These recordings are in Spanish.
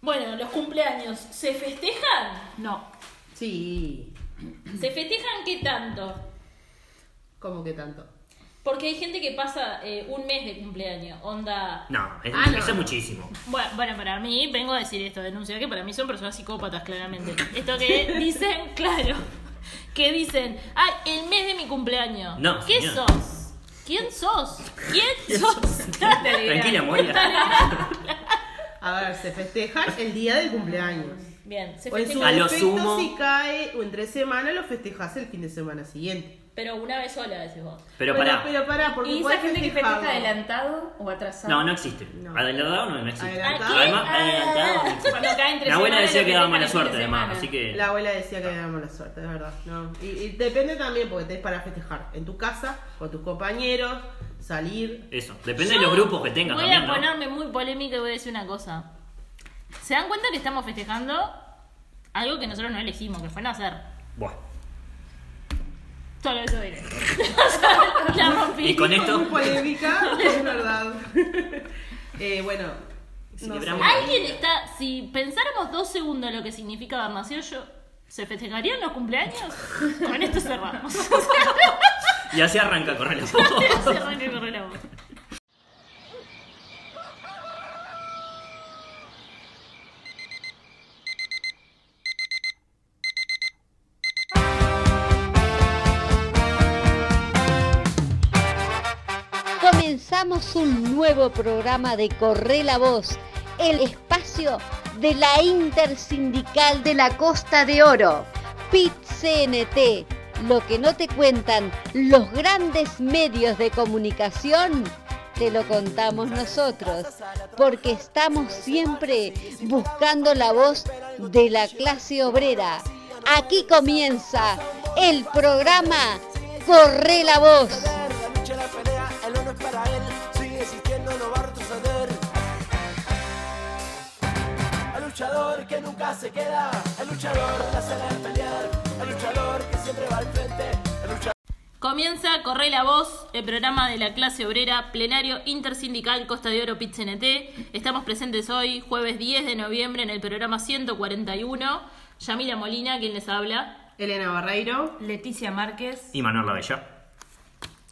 Bueno, los cumpleaños, ¿se festejan? No. Sí. ¿Se festejan qué tanto? ¿Cómo que tanto? Porque hay gente que pasa eh, un mes de cumpleaños, onda... No, es, Ah, no. eso es muchísimo. Bueno, bueno, para mí, vengo a decir esto, denunciar que para mí son personas psicópatas, claramente. Esto que dicen, claro, que dicen, ay, el mes de mi cumpleaños. No, ¿Qué señor. sos? ¿Quién sos? ¿Quién sos? Tranquila, Moria. A ver, se festejan el día del cumpleaños. Bien, se O en su festeja, A lo defecto, sumo- si cae o entre semana, lo festejas el fin de semana siguiente. pero una vez sola, decís vos. Pero Pero- pará. Pero pará, porque ¿Y esa gente que festeja adelantado o atrasado? No, no existe. No. Adelantado no, no existe. Adelantado. Además, adelantado no existe. Cuando cae entre Mi abuela decía que daba mala suerte, de además, así que. La abuela decía que era mala suerte, de verdad. No. Y, y depende también, porque tenés para festejar en tu casa, con tus compañeros, salir. Eso, depende de los grupos que tengas Voy también, a ¿no? ponerme muy polémica y voy a decir una cosa. ¿Se dan cuenta que estamos festejando algo que nosotros no elegimos, que fue nacer? Buah. Solo eso diré. La rompí. Y con esto Muy polémica, es verdad. eh, bueno, no. Alguien está. Si pensáramos dos segundos lo que significa haber nacido yo. ¿Se festejarían los cumpleaños? Con esto cerramos. Y así arranca correr la Se arranca la voz. Comenzamos un nuevo programa de Corre la Voz, el espacio de la Intersindical de la Costa de Oro, PIT-CNT, lo que no te cuentan los grandes medios de comunicación, te lo contamos nosotros, porque estamos siempre buscando la voz de la clase obrera. Aquí comienza el programa Corre la Voz. El. El luchador que siempre va al frente. El luchador. Comienza Corre la Voz, el programa de la clase obrera, plenario intersindical Costa de Oro PIT-CNT. Estamos presentes hoy, jueves 10 de noviembre, en el programa 141. Yamila Molina, quien les habla. Elena Barreiro. Leticia Márquez. Y Manuel Lavella.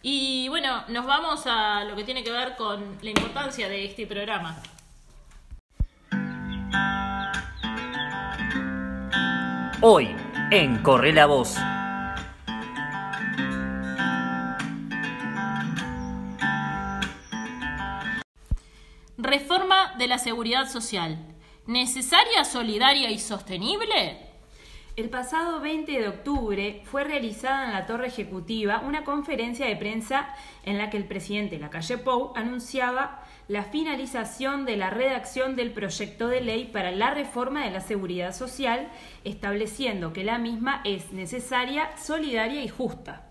Y bueno, nos vamos a lo que tiene que ver con la importancia de este programa. Hoy, en Corre la Voz. Reforma de la seguridad social. ¿Necesaria, solidaria y sostenible? El pasado 20 de octubre fue realizada en la Torre Ejecutiva una conferencia de prensa en la que el presidente Lacalle Pou anunciaba la finalización de la redacción del proyecto de ley para la reforma de la seguridad social, estableciendo que la misma es necesaria, solidaria y justa.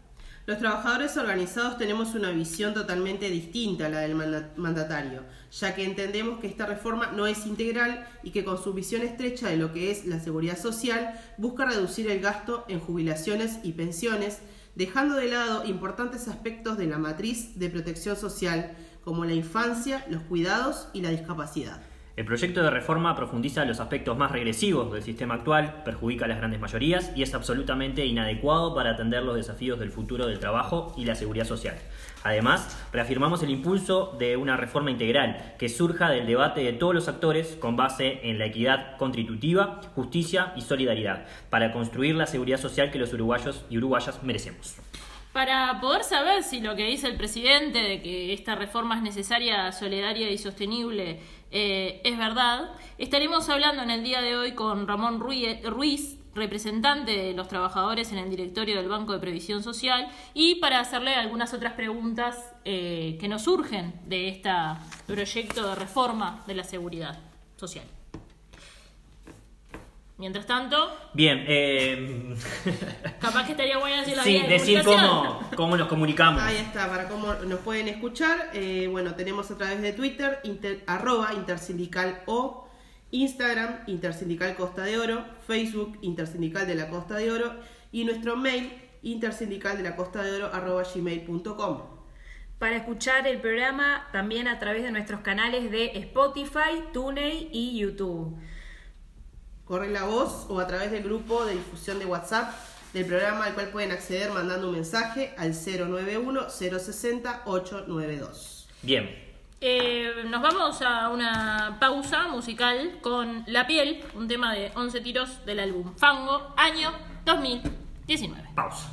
Los trabajadores organizados tenemos una visión totalmente distinta a la del manda- mandatario, ya que entendemos que esta reforma no es integral y que con su visión estrecha de lo que es la seguridad social busca reducir el gasto en jubilaciones y pensiones, dejando de lado importantes aspectos de la matriz de protección social, como la infancia, los cuidados y la discapacidad. El proyecto de reforma profundiza los aspectos más regresivos del sistema actual, perjudica a las grandes mayorías y es absolutamente inadecuado para atender los desafíos del futuro del trabajo y la seguridad social. Además, reafirmamos el impulso de una reforma integral que surja del debate de todos los actores con base en la equidad constitutiva, justicia y solidaridad, para construir la seguridad social que los uruguayos y uruguayas merecemos. Para poder saber si lo que dice el presidente de que esta reforma es necesaria, solidaria y sostenible eh, es verdad, estaremos hablando en el día de hoy con Ramón Ruiz, representante de los trabajadores en el directorio del Banco de Previsión Social, y para hacerle algunas otras preguntas eh, que nos surgen de este proyecto de reforma de la seguridad social. Mientras tanto, Bien, eh, capaz que estaría bueno decir la sí, de decir cómo, cómo nos comunicamos. Ahí está, para cómo nos pueden escuchar. eh, bueno, tenemos a través de Twitter, inter- arroba intersindical o, Instagram, intersindical Costa de Oro, Facebook, intersindical de la Costa de Oro y nuestro mail, intersindical de la Costa de Oro, arroba gmail.com. Para escuchar el programa también a través de nuestros canales de Spotify, TuneIn y YouTube. Corre la voz o a través del grupo de difusión de WhatsApp del programa al cual pueden acceder mandando un mensaje al 091-060-892. Bien, Eh, nos vamos a una pausa musical con La piel, un tema de 11 tiros del álbum Fango, año 2019. pausa.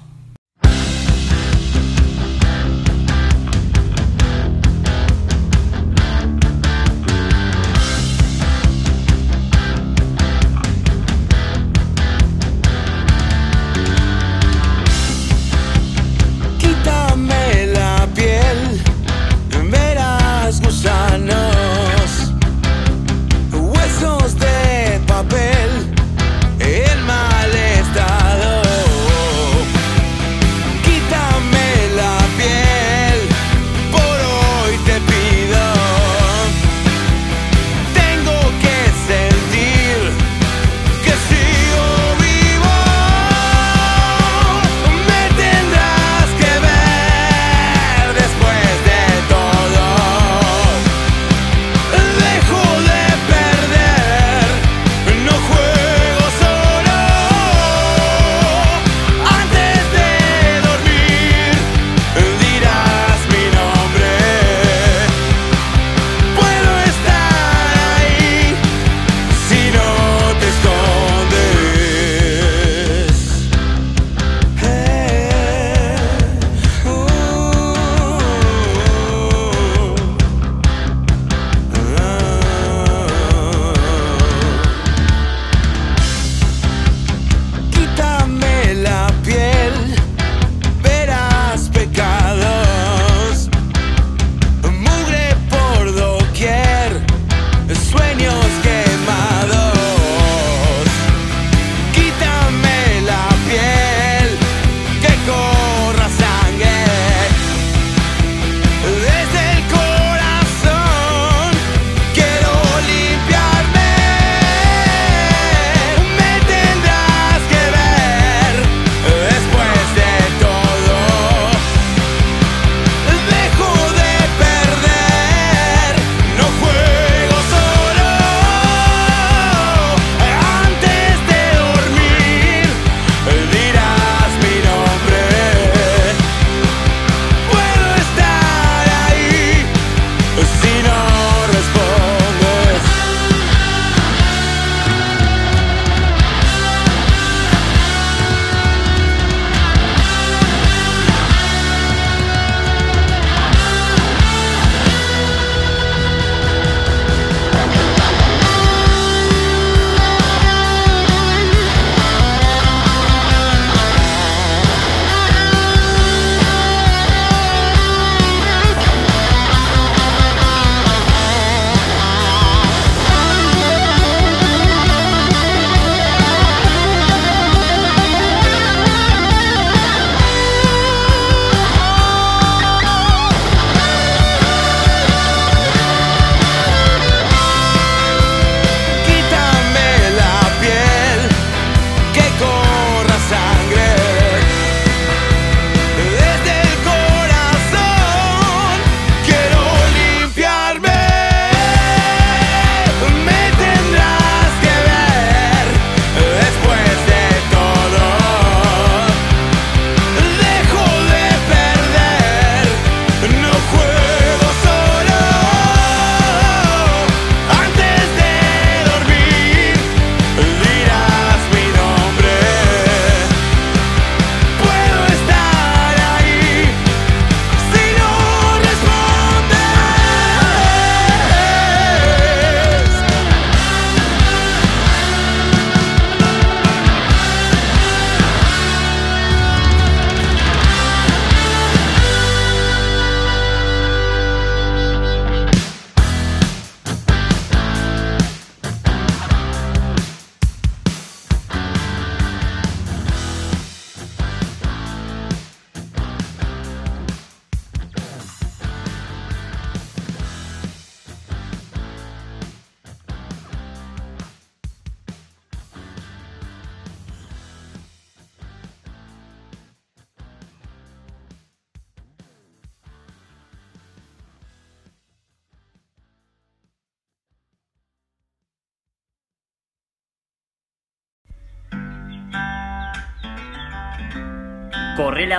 goal.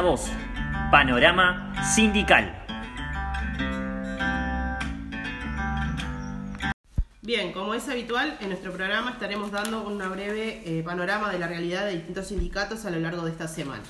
Voz. Panorama sindical. Bien, como es habitual, en nuestro programa estaremos dando una breve eh, panorama de la realidad de distintos sindicatos a lo largo de esta semana.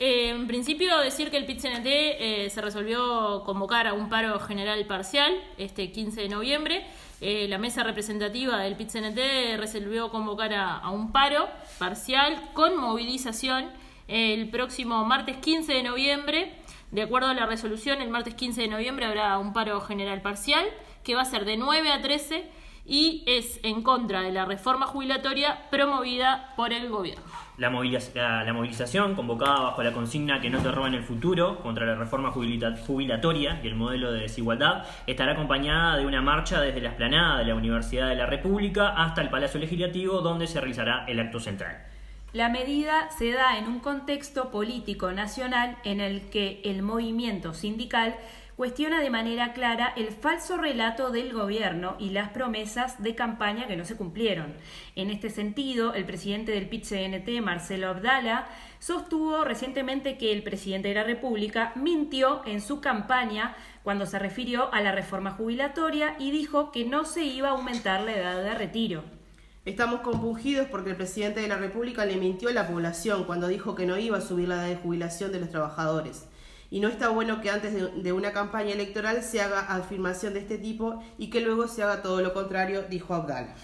Eh, en principio, decir que el PIT-CNT eh, se resolvió convocar a un paro general parcial este 15 de noviembre. Eh, la mesa representativa del PIT-CNT resolvió convocar a, a, un paro parcial con movilización el próximo martes 15 de noviembre. De acuerdo a la resolución, el martes 15 de noviembre habrá un paro general parcial que va a ser de 9 a 13 y es en contra de la reforma jubilatoria promovida por el gobierno. La, movilización, convocada bajo la consigna que no te roben el futuro contra la reforma jubilatoria y el modelo de desigualdad, estará acompañada de una marcha desde la esplanada de la Universidad de la República hasta el Palacio Legislativo, donde se realizará el acto central. La medida se da en un contexto político nacional en el que el movimiento sindical cuestiona de manera clara el falso relato del gobierno y las promesas de campaña que no se cumplieron. En este sentido, el presidente del PIT-CNT, Marcelo Abdala, sostuvo recientemente que el presidente de la República mintió en su campaña cuando se refirió a la reforma jubilatoria y dijo que no se iba a aumentar la edad de retiro. Estamos compungidos porque el presidente de la República le mintió a la población cuando dijo que no iba a subir la edad de jubilación de los trabajadores y no está bueno que antes de, una campaña electoral se haga afirmación de este tipo y que luego se haga todo lo contrario, dijo Abdala.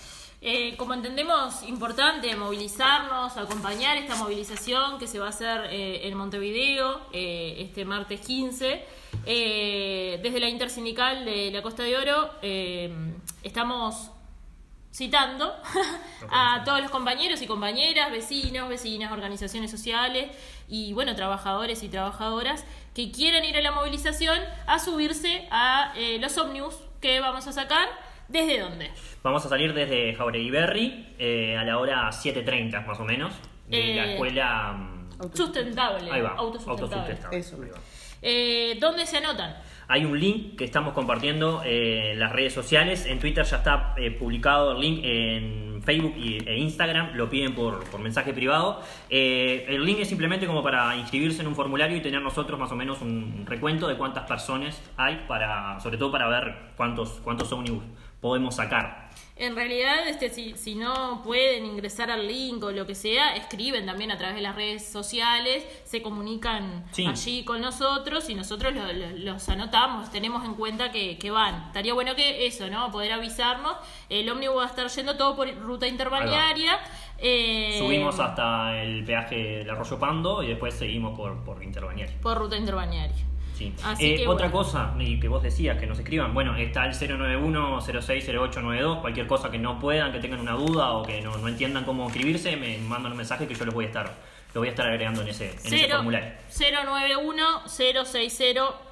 Eh, como entendemos, importante movilizarnos, acompañar esta movilización que se va a hacer eh, en Montevideo eh, este martes 15. desde la Intersindical de la Costa de Oro estamos citando a todos los compañeros y compañeras, vecinos, vecinas, organizaciones sociales y bueno, trabajadores y trabajadoras que quieran ir a la movilización a subirse a eh, los ómnibus que vamos a sacar. ¿Desde dónde? Vamos a salir desde Jauregui Berry eh, a la hora 7.30 más o menos de la Eh, escuela... mm, Sustentable. Ahí va, autosustentable. autosustentable. Eso. Ahí va. Eh, ¿Dónde se anotan? Hay un link que estamos compartiendo eh, en las redes sociales. En Twitter ya está eh, publicado el link en Facebook e Instagram. Lo piden por, por mensaje privado. Eh, el link es simplemente como para inscribirse en un formulario y tener nosotros más o menos un recuento de cuántas personas hay, para, sobre todo para ver cuántos, cuántos ómnibus podemos sacar. En realidad, este, si, si no pueden ingresar al link o lo que sea, escriben también a través de las redes sociales, se comunican Sí. allí con nosotros y nosotros lo- lo- los anotamos, tenemos en cuenta que, que van. Estaría bueno que eso, ¿no? Poder avisarnos. El ómnibus va a estar yendo todo por ruta interbalnearia. eh, Subimos hasta el peaje del Arroyo Pando y después seguimos por, por Interbañar. Por ruta interbalnearia. Sí. Así Eh, que, otra bueno. cosa y que vos decías, que nos escriban. Bueno, está el 091-060892. Cualquier cosa que no puedan, que tengan una duda o que no, no entiendan cómo escribirse, me mandan un mensaje que yo los voy a estar, lo voy a estar agregando en ese, en ese formulario.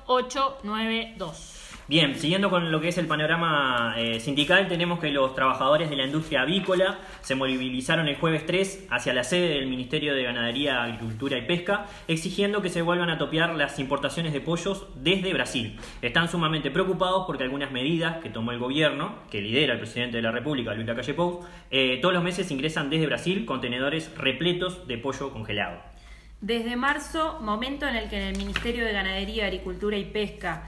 091-060-892. Bien, siguiendo con lo que es el panorama eh, sindical, tenemos que los trabajadores de la industria avícola se movilizaron el jueves 3 hacia la sede del Ministerio de Ganadería, Agricultura y Pesca, exigiendo que se vuelvan a topear las importaciones de pollos desde Brasil. Están sumamente preocupados porque algunas medidas que tomó el gobierno, que lidera el presidente de la República, Luis Lacalle Pou, eh, todos los meses ingresan desde Brasil contenedores repletos de pollo congelado. Desde marzo, momento en el que en el Ministerio de Ganadería, Agricultura y Pesca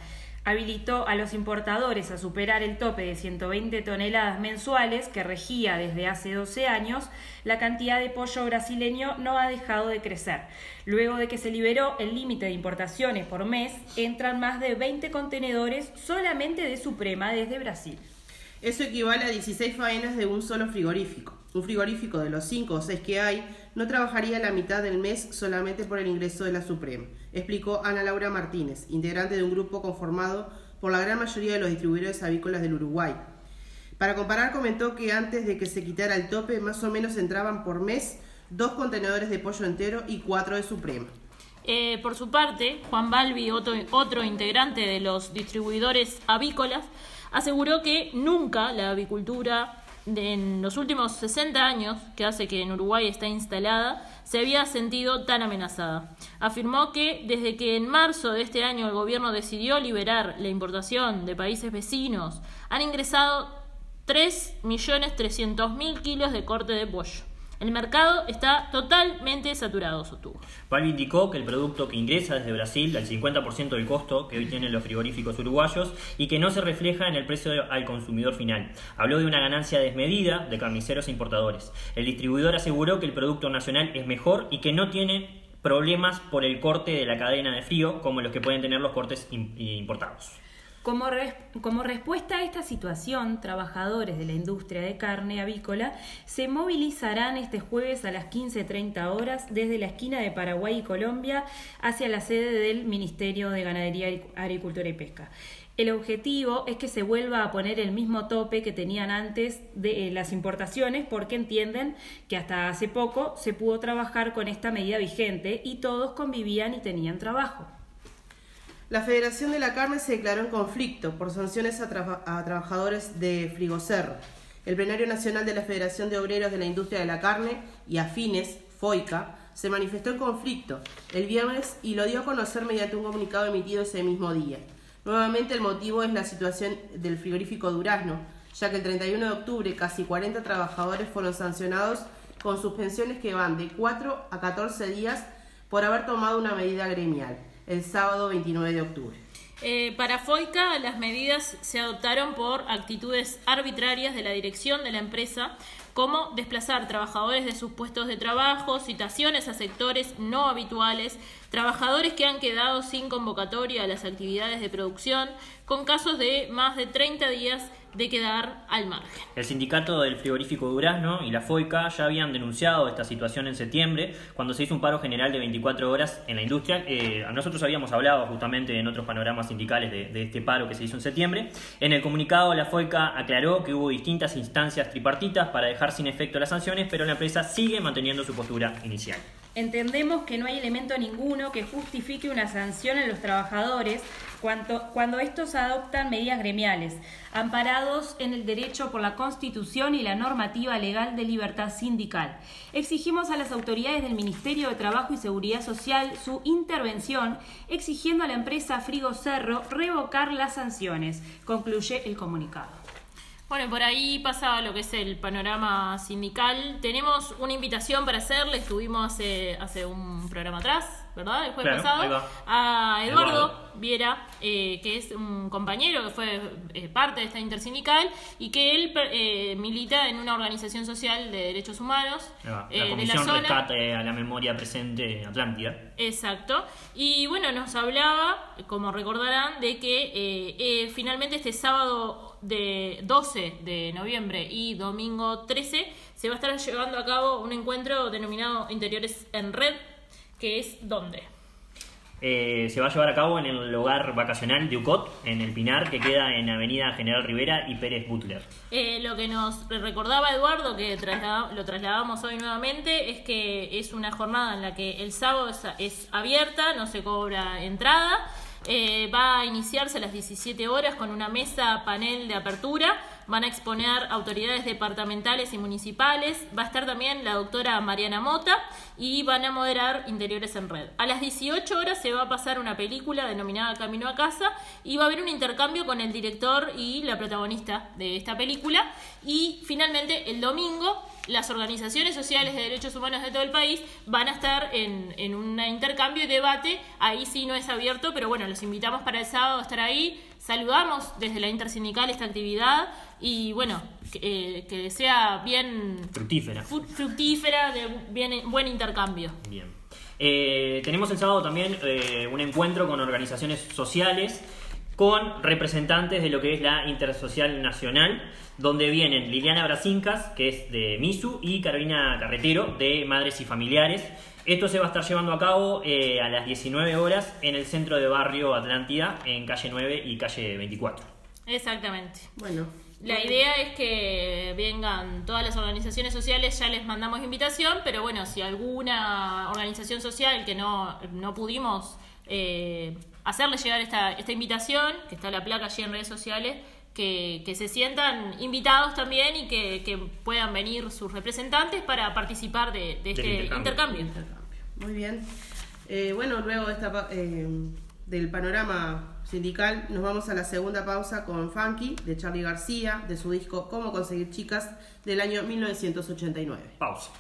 habilitó a los importadores a superar el tope de 120 toneladas mensuales que regía desde hace 12 años, la cantidad de pollo brasileño no ha dejado de crecer. Luego de que se liberó el límite de importaciones por mes, entran más de 20 contenedores solamente de Suprema desde Brasil. Eso equivale a 16 faenas de un solo frigorífico. Un frigorífico de los 5 o 6 que hay no trabajaría la mitad del mes solamente por el ingreso de la Suprema, explicó Ana Laura Martínez, integrante de un grupo conformado por la gran mayoría de los distribuidores avícolas del Uruguay. Para comparar, comentó que antes de que se quitara el tope, más o menos entraban por mes dos contenedores de pollo entero y cuatro de Suprema. Eh, por su parte, Juan Balbi, otro, otro integrante de los distribuidores avícolas, aseguró que nunca la avicultura en los últimos 60 años, que hace que en Uruguay está instalada, se había sentido tan amenazada. Afirmó que desde que en marzo de este año el gobierno decidió liberar la importación de países vecinos, han ingresado 3.300.000 kilos de corte de pollo. El mercado está totalmente saturado, sostuvo. Valve indicó que el producto que ingresa desde Brasil, al 50% del costo que hoy tienen los frigoríficos uruguayos, y que no se refleja en el precio al consumidor final. Habló de una ganancia desmedida de carniceros e importadores. El distribuidor aseguró que el producto nacional es mejor y que no tiene problemas por el corte de la cadena de frío como los que pueden tener los cortes importados. Como, como, respuesta a esta situación, trabajadores de la industria de carne avícola se movilizarán este jueves a las 15.30 horas desde la esquina de Paraguay y Colombia hacia la sede del Ministerio de Ganadería, Agricultura y Pesca. El objetivo es que se vuelva a poner el mismo tope que tenían antes de eh, las importaciones porque entienden que hasta hace poco se pudo trabajar con esta medida vigente y todos convivían y tenían trabajo. La Federación de la Carne se declaró en conflicto por sanciones a, trabajadores de Frigocerro. El Plenario Nacional de la Federación de Obreros de la Industria de la Carne y afines, FOICA, se manifestó en conflicto el viernes y lo dio a conocer mediante un comunicado emitido ese mismo día. Nuevamente el motivo es la situación del frigorífico Durazno, ya que el 31 de octubre casi 40 trabajadores fueron sancionados con suspensiones que van de 4 a 14 días por haber tomado una medida gremial, el sábado 29 de octubre. Eh, para FOICA, las medidas se adoptaron por actitudes arbitrarias de la dirección de la empresa, como desplazar trabajadores de sus puestos de trabajo, citaciones a sectores no habituales, trabajadores que han quedado sin convocatoria a las actividades de producción, con casos de más de 30 días de quedar al margen. El sindicato del frigorífico Durazno y la FOICA ya habían denunciado esta situación en septiembre, cuando se hizo un paro general de 24 horas en la industria. Eh, nosotros habíamos hablado justamente en otros panoramas sindicales de, de, este paro que se hizo en septiembre. En el comunicado, la FOICA aclaró que hubo distintas instancias tripartitas para dejar sin efecto las sanciones, pero la empresa sigue manteniendo su postura inicial. Entendemos que no hay elemento ninguno que justifique una sanción en los trabajadores cuando, cuando estos adoptan medidas gremiales, amparados en el derecho por la Constitución y la normativa legal de libertad sindical. Exigimos a las autoridades del Ministerio de Trabajo y Seguridad Social su intervención, exigiendo a la empresa Frigo Cerro revocar las sanciones, concluye el comunicado. Bueno, por ahí pasa lo que es el panorama sindical. Tenemos una invitación para hacerle, estuvimos hace, hace un programa atrás, ¿verdad? El jueves pasado, a Eduardo, Viera, eh, que es un compañero que fue eh, parte de esta intersindical y que él eh, milita en una organización social de derechos humanos la Comisión de la Rescate a la Memoria Presente Atlántida. Exacto. Y bueno, nos hablaba, como recordarán, de que finalmente este sábado de 12 de noviembre y domingo 13 se va a estar llevando a cabo un encuentro denominado Interiores en Red, que es ¿dónde? Eh, se va a llevar a cabo en el hogar vacacional de UCOT, en el Pinar, que queda en Avenida General Rivera y Pérez Butler. Eh, lo que nos recordaba Eduardo, que lo trasladamos hoy nuevamente, es que es una jornada en la que el sábado es abierta, no se cobra entrada eh, va a iniciarse a las 17 horas con una mesa panel de apertura. Van a exponer autoridades departamentales y municipales. Va a estar también la doctora Mariana Mota y van a moderar Interiores en Red. A las 18 horas se va a pasar una película denominada Camino a Casa y va a haber un intercambio con el director y la protagonista de esta película. Y finalmente el domingo las organizaciones sociales de derechos humanos de todo el país van a estar en, en un intercambio y debate. Ahí sí no es abierto, pero bueno, los invitamos para el sábado a estar ahí. Saludamos desde la intersindical esta actividad y bueno, que, eh, sea bien fructífera, fructífera de bien, buen intercambio. Bien. Eh, tenemos el sábado también eh, un encuentro con organizaciones sociales con representantes de lo que es la Intersocial Nacional, donde vienen Liliana Brasincas, que es de MISU, y Carolina Carretero, de Madres y Familiares. Esto se va a estar llevando a cabo eh, a las 19 horas en el centro de barrio Atlántida, en calle 9 y calle 24. Exactamente. Bueno. La idea es que vengan todas las organizaciones sociales, ya les mandamos invitación, pero bueno, si alguna organización social que no, no pudimos eh, hacerle llegar esta, esta invitación, que está la placa allí en redes sociales, que, se sientan invitados también y que, puedan venir sus representantes para participar de, este intercambio. Muy bien. Eh, bueno, luego de esta, eh, del panorama sindical, nos vamos a la segunda pausa con Funky de Charlie García, de su disco Cómo conseguir chicas del año 1989. Pausa.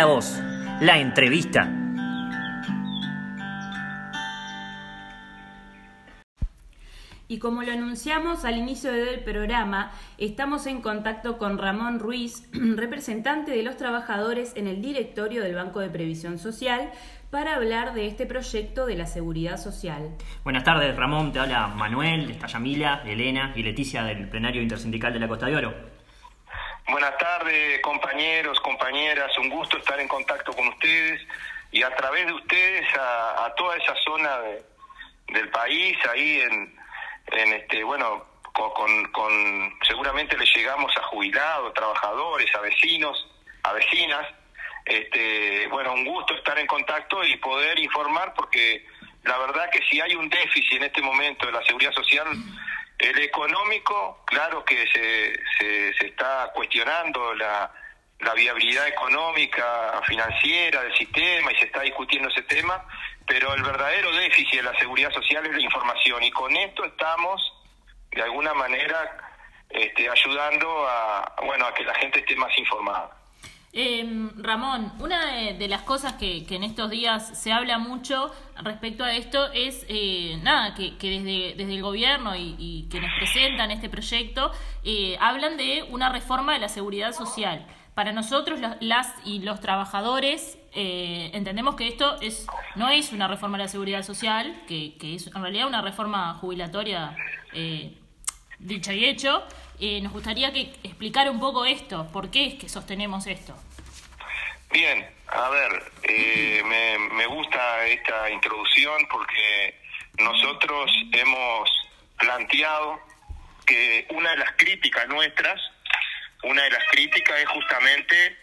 La voz, la entrevista. Y como lo anunciamos al inicio del programa, estamos en contacto con Ramón Ruiz, representante de los trabajadores en el directorio del Banco de Previsión Social, para hablar de este proyecto de la seguridad social. Buenas tardes, Ramón. Te habla Manuel, está Yamila, Elena y Leticia del plenario intersindical de la Costa de Oro. Buenas tardes, compañeros, compañeras. Un gusto estar en contacto con ustedes y a través de ustedes a, toda esa zona del país, ahí en, en este, bueno, con, con, seguramente le llegamos a jubilados, trabajadores, a vecinos, a vecinas. Este, bueno, un gusto estar en contacto y poder informar porque la verdad que si hay un déficit en este momento de la seguridad social, el económico, claro que se, se, está cuestionando la, la viabilidad económica, financiera del sistema y se está discutiendo ese tema, pero el verdadero déficit de la seguridad social es la información y con esto estamos de alguna manera este, ayudando a bueno a que la gente esté más informada. Eh, Ramón, una de, las cosas que, en estos días se habla mucho respecto a esto es, eh, nada, que, desde, el gobierno y, y quienes presentan este proyecto eh, hablan de una reforma de la seguridad social. Para nosotros, las y los trabajadores, eh, entendemos que esto es no es una reforma de la seguridad social, que, es en realidad una reforma jubilatoria dicha y hecho. Eh, nos gustaría que explicara un poco esto, por qué es que sostenemos esto. Bien, a ver, me, me gusta esta introducción porque nosotros hemos planteado que una de las críticas nuestras una de las críticas es justamente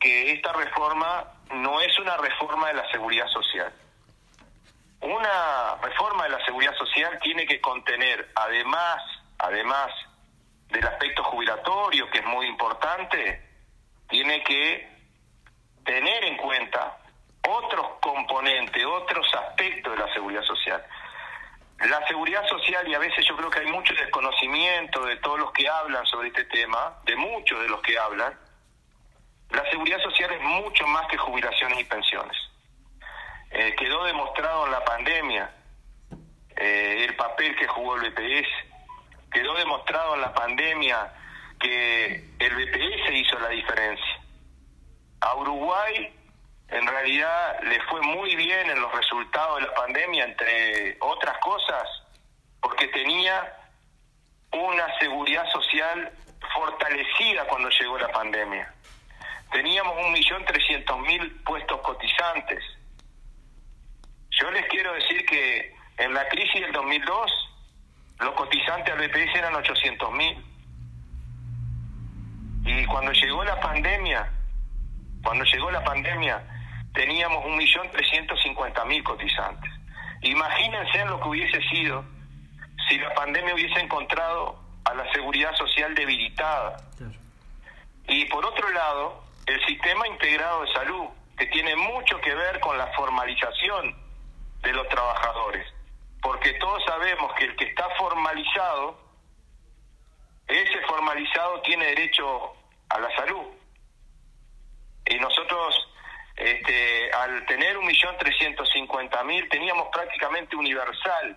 que esta reforma no es una reforma de la seguridad social. Una reforma de la seguridad social tiene que contener, además, además del aspecto jubilatorio, que es muy importante, tiene que tener en cuenta otros componentes, otros aspectos de la seguridad social. La seguridad social, y a veces yo creo que hay mucho desconocimiento de todos los que hablan sobre este tema, de muchos de los que hablan, la seguridad social es mucho más que jubilaciones y pensiones. Eh, quedó demostrado en la pandemia eh, el papel que jugó el BPS, quedó demostrado en la pandemia que el BPS hizo la diferencia. A Uruguay en realidad le fue muy bien en los resultados de la pandemia, entre otras cosas, porque tenía una seguridad social fortalecida cuando llegó la pandemia. Teníamos un millón trescientos mil puestos cotizantes. Yo les quiero decir que en la crisis del 2002 los cotizantes al BPS eran 800 mil. Y cuando llegó la pandemia, cuando llegó la pandemia, teníamos un millón trescientos cincuenta mil cotizantes. Imagínense lo que hubiese sido si la pandemia hubiese encontrado a la seguridad social debilitada. Y por otro lado, el sistema integrado de salud, que tiene mucho que ver con la formalización de los trabajadores, porque todos sabemos que el que está formalizado, ese formalizado tiene derecho a la salud. Y nosotros este, al tener un millón trescientos cincuenta mil teníamos prácticamente universal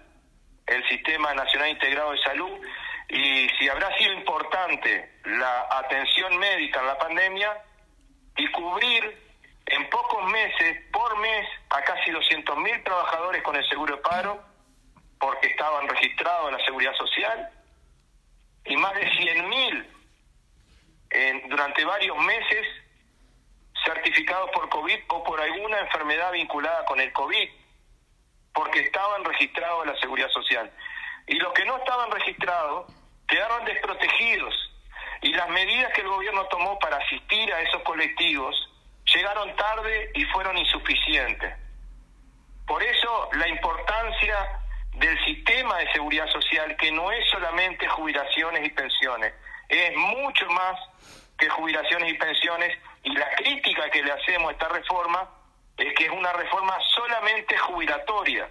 el sistema nacional integrado de salud y si habrá sido importante la atención médica en la pandemia y cubrir en pocos meses por mes a casi doscientos mil trabajadores con el seguro de paro porque estaban registrados en la seguridad social y más de cien mil durante varios meses certificados por COVID o por alguna enfermedad vinculada con el COVID, porque estaban registrados en la seguridad social. Y los que no estaban registrados quedaron desprotegidos. Y las medidas que el gobierno tomó para asistir a esos colectivos llegaron tarde y fueron insuficientes. Por eso la importancia del sistema de seguridad social, que no es solamente jubilaciones y pensiones, es mucho más que jubilaciones y pensiones y la crítica que le hacemos a esta reforma es que es una reforma solamente jubilatoria,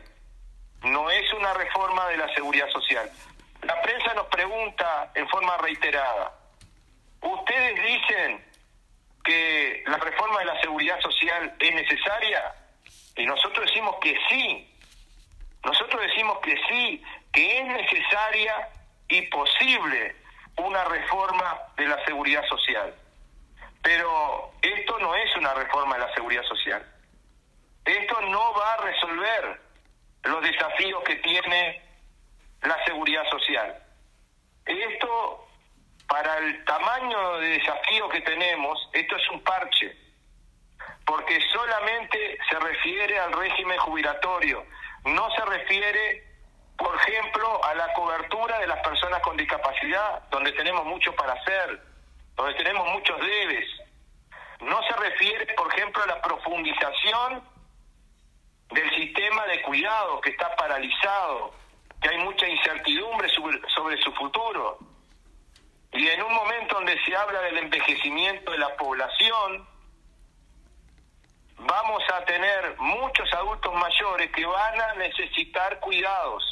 no es una reforma de la seguridad social. La prensa nos pregunta en forma reiterada, ustedes dicen que la reforma de la seguridad social es necesaria? Y nosotros decimos que sí. Que sí, que es necesaria y posible una reforma de la seguridad social. Pero esto no es una reforma de la seguridad social. Esto no va a resolver los desafíos que tiene la seguridad social. Esto, para el tamaño de desafío que tenemos, esto es un parche, porque solamente se refiere al régimen jubilatorio, no se refiere, por ejemplo, a la cobertura de las personas con discapacidad, donde tenemos mucho para hacer, donde tenemos muchos debes. No se refiere, por ejemplo, a la profundización del sistema de cuidado que está paralizado, que hay mucha incertidumbre sobre, sobre su futuro. Y en un momento donde se habla del envejecimiento de la población, vamos a tener muchos adultos mayores que van a necesitar cuidados.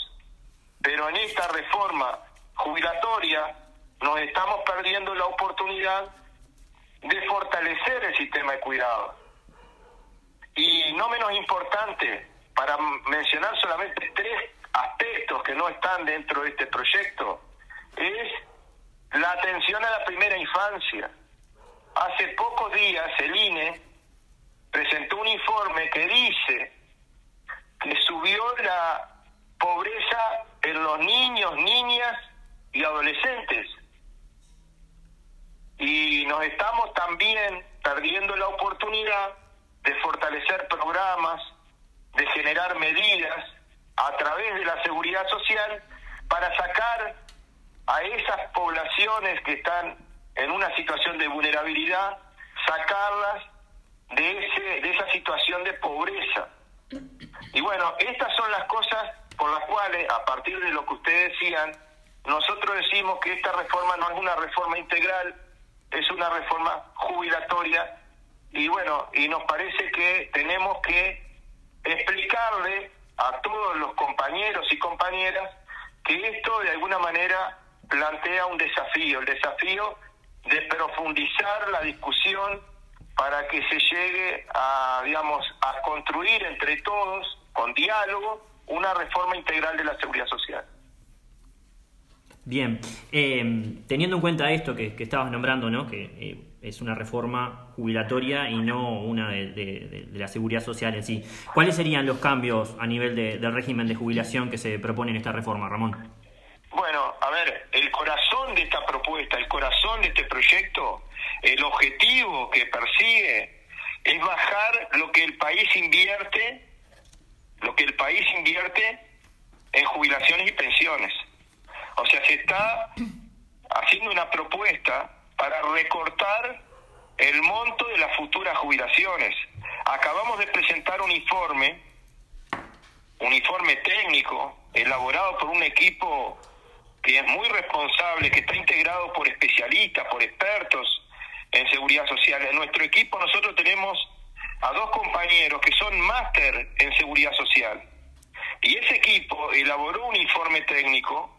Pero en esta reforma jubilatoria nos estamos perdiendo la oportunidad de fortalecer el sistema de cuidado. Y no menos importante, para mencionar solamente tres aspectos que no están dentro de este proyecto, es la atención a la primera infancia. Hace pocos días el INE presentó un informe que dice que subió la pobreza en los niños, niñas y adolescentes. Y nos estamos también perdiendo la oportunidad de fortalecer programas, de generar medidas a través de la seguridad social para sacar a esas poblaciones que están en una situación de vulnerabilidad, sacarlas de, ese, de esa situación de pobreza. Y bueno, estas son las cosas por las cuales, a partir de lo que ustedes decían, nosotros decimos que esta reforma no es una reforma integral, es una reforma jubilatoria y bueno, y nos parece que tenemos que explicarle a todos los compañeros y compañeras que esto de alguna manera plantea un desafío, el desafío de profundizar la discusión para que se llegue a, digamos, a construir entre todos, con diálogo, una reforma integral de la seguridad social. Bien, eh, teniendo en cuenta esto que, estabas nombrando, ¿no? que eh, es una reforma jubilatoria y no una de, la seguridad social en sí, ¿cuáles serían los cambios a nivel del régimen de jubilación que se propone en esta reforma, Ramón? Bueno, a ver, el corazón de esta propuesta, el corazón de este proyecto, el objetivo que persigue es bajar lo que el país invierte, lo que el país invierte en jubilaciones y pensiones. O sea, se está haciendo una propuesta para recortar el monto de las futuras jubilaciones. Acabamos de presentar un informe, un informe técnico elaborado por un equipo que es muy responsable, que está integrado por especialistas, por expertos en seguridad social. En nuestro equipo nosotros tenemos a dos compañeros que son máster en seguridad social. Y ese equipo elaboró un informe técnico,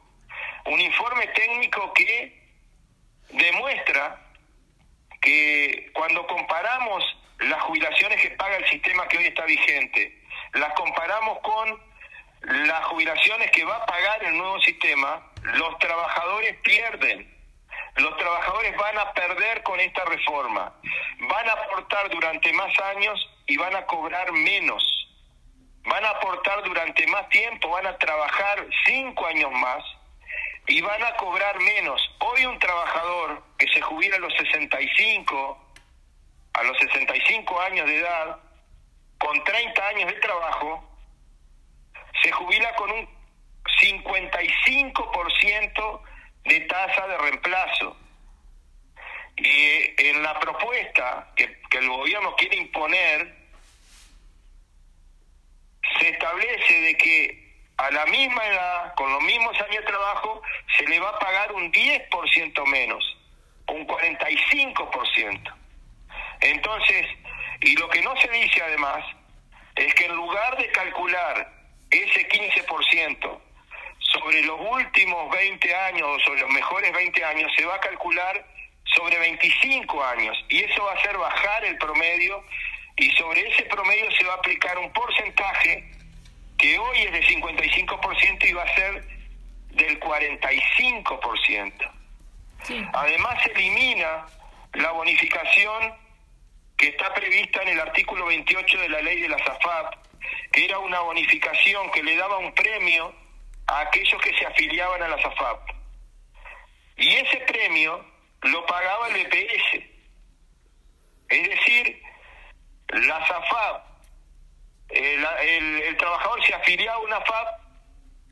un informe técnico que demuestra que cuando comparamos las jubilaciones que paga el sistema que hoy está vigente, las comparamos con las jubilaciones que va a pagar el nuevo sistema, los trabajadores pierden. Los trabajadores van a perder con esta reforma. Van a aportar durante más años y van a cobrar menos. Van a aportar durante más tiempo, van a trabajar cinco años más y van a cobrar menos. Hoy un trabajador que se jubila a los 65, a los 65 años de edad, con 30 años de trabajo, se jubila con un 55% de tasa de reemplazo. Y en la propuesta que, el gobierno quiere imponer, se establece de que a la misma edad, con los mismos años de trabajo, se le va a pagar un 10% menos, un 45%. Entonces, y lo que no se dice además, es que en lugar de calcular ese 15% sobre los últimos 20 años o los mejores 20 años se va a calcular sobre 25 años y eso va a hacer bajar el promedio y sobre ese promedio se va a aplicar un porcentaje que hoy es de 55% y va a ser del 45%. Además se elimina la bonificación que está prevista en el artículo 28 de la ley de la SAFAP, que era una bonificación que le daba un premio a aquellos que se afiliaban a la SAFAP. Y ese premio lo pagaba el BPS. Es decir, la SAFAP, el, trabajador se afiliaba a una FAP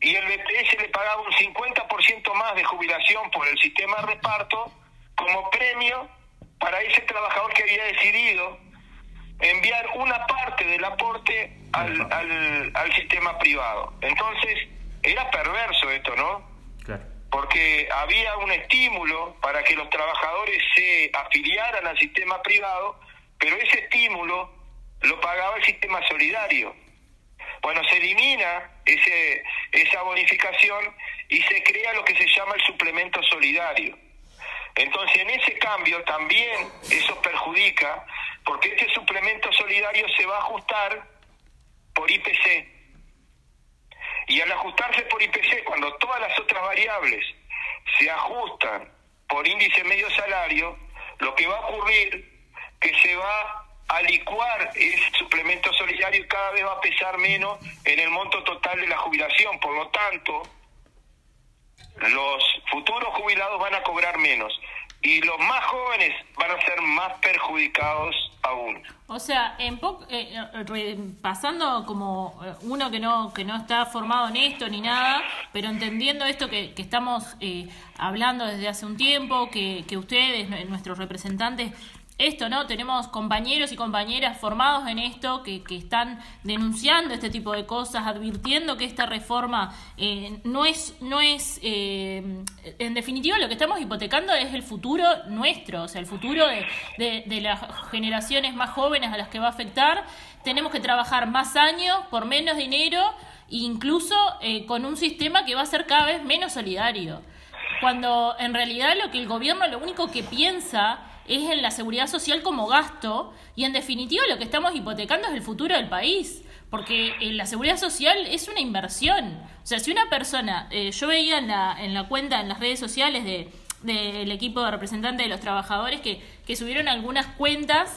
y el BPS le pagaba un 50% más de jubilación por el sistema de reparto como premio para ese trabajador que había decidido enviar una parte del aporte al, al, al sistema privado. Entonces, era perverso esto, ¿no? Porque había un estímulo para que los trabajadores se afiliaran al sistema privado, pero ese estímulo lo pagaba el sistema solidario. Bueno, se elimina ese, esa bonificación y se crea lo que se llama el suplemento solidario. Entonces, en ese cambio también eso perjudica, porque este suplemento solidario se va a ajustar por IPC. Y al ajustarse por IPC, cuando todas las otras variables se ajustan por índice medio salario, lo que va a ocurrir que se va a licuar ese suplemento solidario y cada vez va a pesar menos en el monto total de la jubilación. Por lo tanto, los futuros jubilados van a cobrar menos y los más jóvenes van a ser más perjudicados aún. O sea, en eh, pasando como eh, uno que no que no está formado en esto ni nada, pero entendiendo esto que, que estamos eh, hablando desde hace un tiempo, que, que ustedes, nuestros representantes, esto, ¿no? Tenemos compañeros y compañeras formados en esto que, que están denunciando este tipo de cosas, advirtiendo que esta reforma eh, no es, no es eh, en definitiva lo que estamos hipotecando es el futuro nuestro, o sea, el futuro de, de, las generaciones más jóvenes a las que va a afectar. Tenemos que trabajar más años por menos dinero, incluso eh, con un sistema que va a ser cada vez menos solidario. Cuando en realidad lo que el gobierno lo único que piensa es en la seguridad social como gasto y en definitiva lo que estamos hipotecando es el futuro del país. Porque eh, la seguridad social es una inversión. O sea, si una persona, eh, yo veía en la, en la cuenta, en las redes sociales de del equipo de representantes de los trabajadores que, que subieron algunas cuentas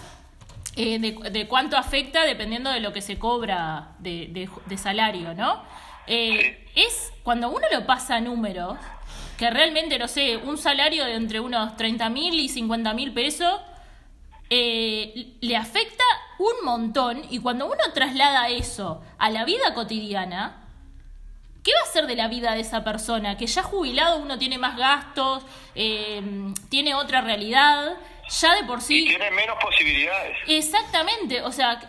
eh, de, de, cuánto afecta dependiendo de lo que se cobra de, de, salario, ¿no? es cuando uno lo pasa a números, que realmente, no sé, un salario de entre unos 30 mil y 50 mil pesos, eh, le afecta un montón y cuando uno traslada eso a la vida cotidiana, ¿qué va a ser de la vida de esa persona? Que ya jubilado uno tiene más gastos, eh, tiene otra realidad, ya de por sí... Y tiene menos posibilidades. Exactamente, o sea,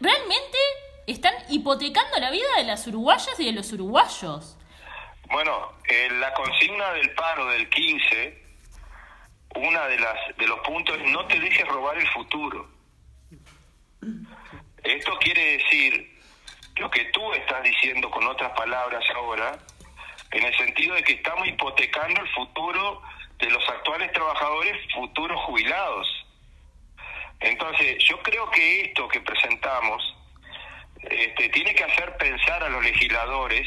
realmente están hipotecando la vida de las uruguayas y de los uruguayos. Bueno, eh, la consigna del paro del 15, una de las de los puntos es no te dejes robar el futuro. Esto quiere decir lo que tú estás diciendo con otras palabras ahora, en el sentido de que estamos hipotecando el futuro de los actuales trabajadores futuros jubilados. Entonces, yo creo que esto que presentamos este, tiene que hacer pensar a los legisladores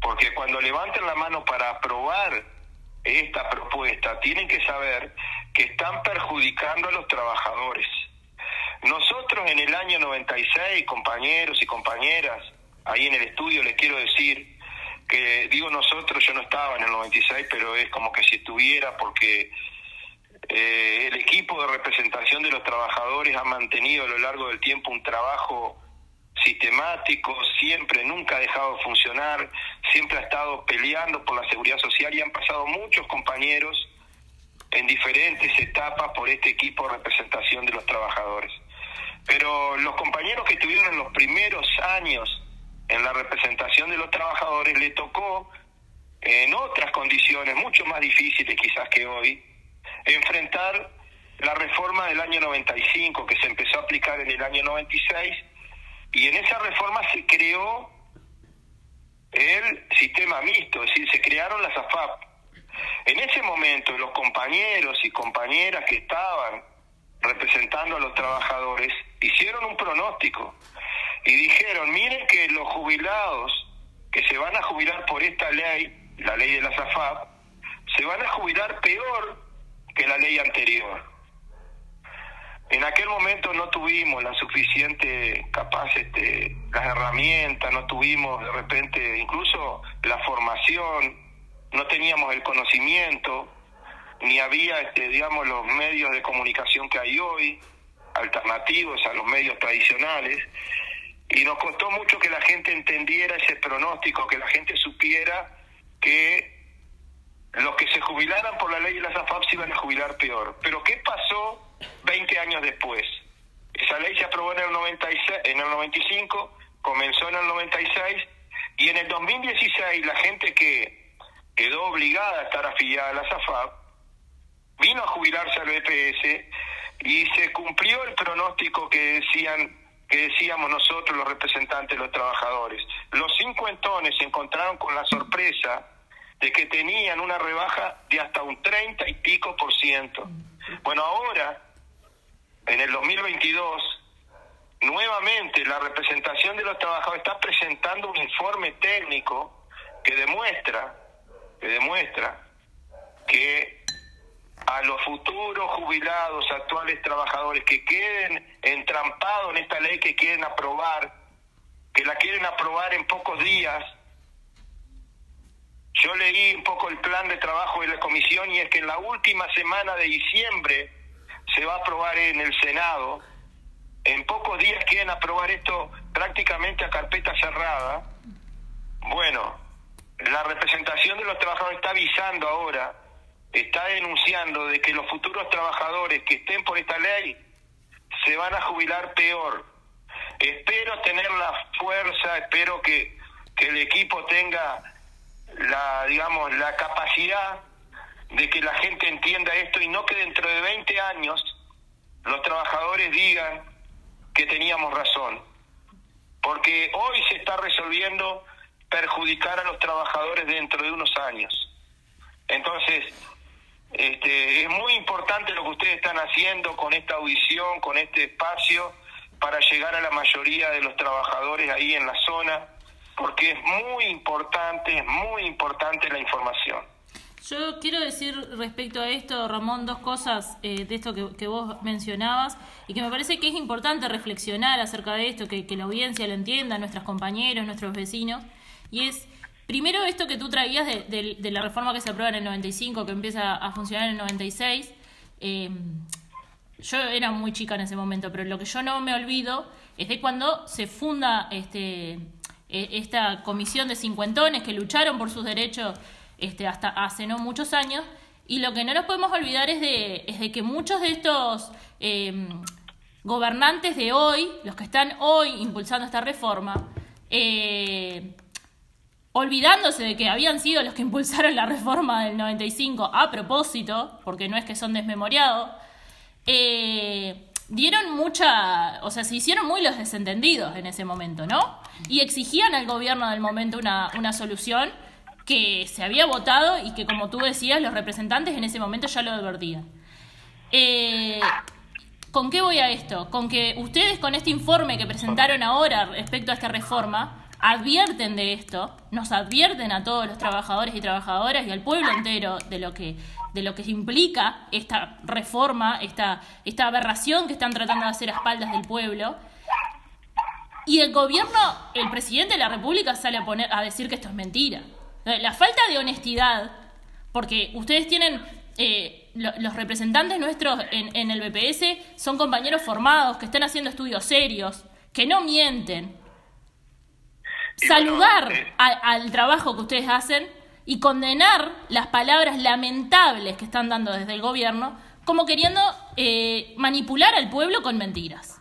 porque cuando levanten la mano para aprobar esta propuesta, tienen que saber que están perjudicando a los trabajadores. Nosotros en el año 96, compañeros y compañeras, ahí en el estudio les quiero decir que digo nosotros, yo no estaba en el 96, pero es como que si estuviera porque eh, el equipo de representación de los trabajadores ha mantenido a lo largo del tiempo un trabajo sistemático, siempre, nunca ha dejado de funcionar, siempre ha estado peleando por la seguridad social y han pasado muchos compañeros en diferentes etapas por este equipo de representación de los trabajadores. Pero los compañeros que estuvieron en los primeros años en la representación de los trabajadores le tocó en otras condiciones mucho más difíciles quizás que hoy enfrentar la reforma del año 95 que se empezó a aplicar en el año 96 y en esa reforma se creó el sistema mixto, es decir, se crearon las AFAP. En ese momento los compañeros y compañeras que estaban representando a los trabajadores hicieron un pronóstico y dijeron, miren que los jubilados que se van a jubilar por esta ley, la ley de la SAFAP, se van a jubilar peor que la ley anterior. En aquel momento no tuvimos la suficiente capaz, este, las herramientas, no tuvimos de repente incluso la formación, no teníamos el conocimiento, ni había, este, digamos, los medios de comunicación que hay hoy, alternativos a los medios tradicionales, y nos costó mucho que la gente entendiera ese pronóstico, que la gente supiera que los que se jubilaran por la ley de las AFAP se iban a jubilar peor. Pero ¿qué pasó 20 años después? Esa ley se aprobó en el, 96, en el 95, comenzó en el 96, y en el 2016 la gente que quedó obligada a estar afiliada a la SAFAP vino a jubilarse al BPS y se cumplió el pronóstico que decían que decíamos nosotros los representantes de los trabajadores. Los cincuentones se encontraron con la sorpresa de que tenían una rebaja de hasta un 30 y pico por ciento. Bueno, ahora, en el 2022, nuevamente la representación de los trabajadores está presentando un informe técnico que demuestra, que demuestra que a los futuros jubilados, actuales trabajadores que queden entrampados en esta ley que quieren aprobar, que la quieren aprobar en pocos días. Yo leí un poco el plan de trabajo de la comisión y es que en la última semana de diciembre se va a aprobar en el Senado. En pocos días quieren aprobar esto prácticamente a carpeta cerrada. Bueno, la representación de los trabajadores está avisando ahora está denunciando de que los futuros trabajadores que estén por esta ley se van a jubilar peor. Espero tener la fuerza, espero que, que el equipo tenga la, digamos, la capacidad de que la gente entienda esto y no que dentro de 20 años los trabajadores digan que teníamos razón. Porque hoy se está resolviendo perjudicar a los trabajadores dentro de unos años. Entonces, este, es muy importante lo que ustedes están haciendo con esta audición, con este espacio, para llegar a la mayoría de los trabajadores ahí en la zona, porque es muy importante, es muy importante la información. Yo quiero decir respecto a esto, Ramón, dos cosas eh, de esto que, vos mencionabas y que me parece que es importante reflexionar acerca de esto, que, que la audiencia lo entienda, nuestros compañeros, nuestros vecinos, y es Primero, esto que tú traías de, la reforma que se aprueba en el 95, que empieza a funcionar en el 96. Eh, yo era muy chica en ese momento, pero lo que yo no me olvido es de cuando se funda este, e, esta comisión de cincuentones que lucharon por sus derechos este, hasta hace no muchos años. Y lo que no nos podemos olvidar es de, es de que muchos de estos eh, gobernantes de hoy, los que están hoy impulsando esta reforma, eh, olvidándose de que habían sido los que impulsaron la reforma del 95 a propósito, porque no es que son desmemoriados, eh, dieron mucha, o sea, se hicieron muy los desentendidos en ese momento, ¿no? Y exigían al gobierno del momento una, una solución que se había votado y que, como tú decías, los representantes en ese momento ya lo advertían. Eh, ¿Con qué voy a esto? Con que ustedes con este informe que presentaron ahora respecto a esta reforma, advierten de esto, nos advierten a todos los trabajadores y trabajadoras y al pueblo entero de lo que de lo que implica esta reforma, esta, esta aberración que están tratando de hacer a espaldas del pueblo. Y el gobierno, el presidente de la República sale a poner a decir que esto es mentira. La falta de honestidad, porque ustedes tienen eh, los representantes nuestros en, en el BPS son compañeros formados que están haciendo estudios serios, que no mienten, saludar eh, al trabajo que ustedes hacen y condenar las palabras lamentables que están dando desde el gobierno como queriendo eh, manipular al pueblo con mentiras.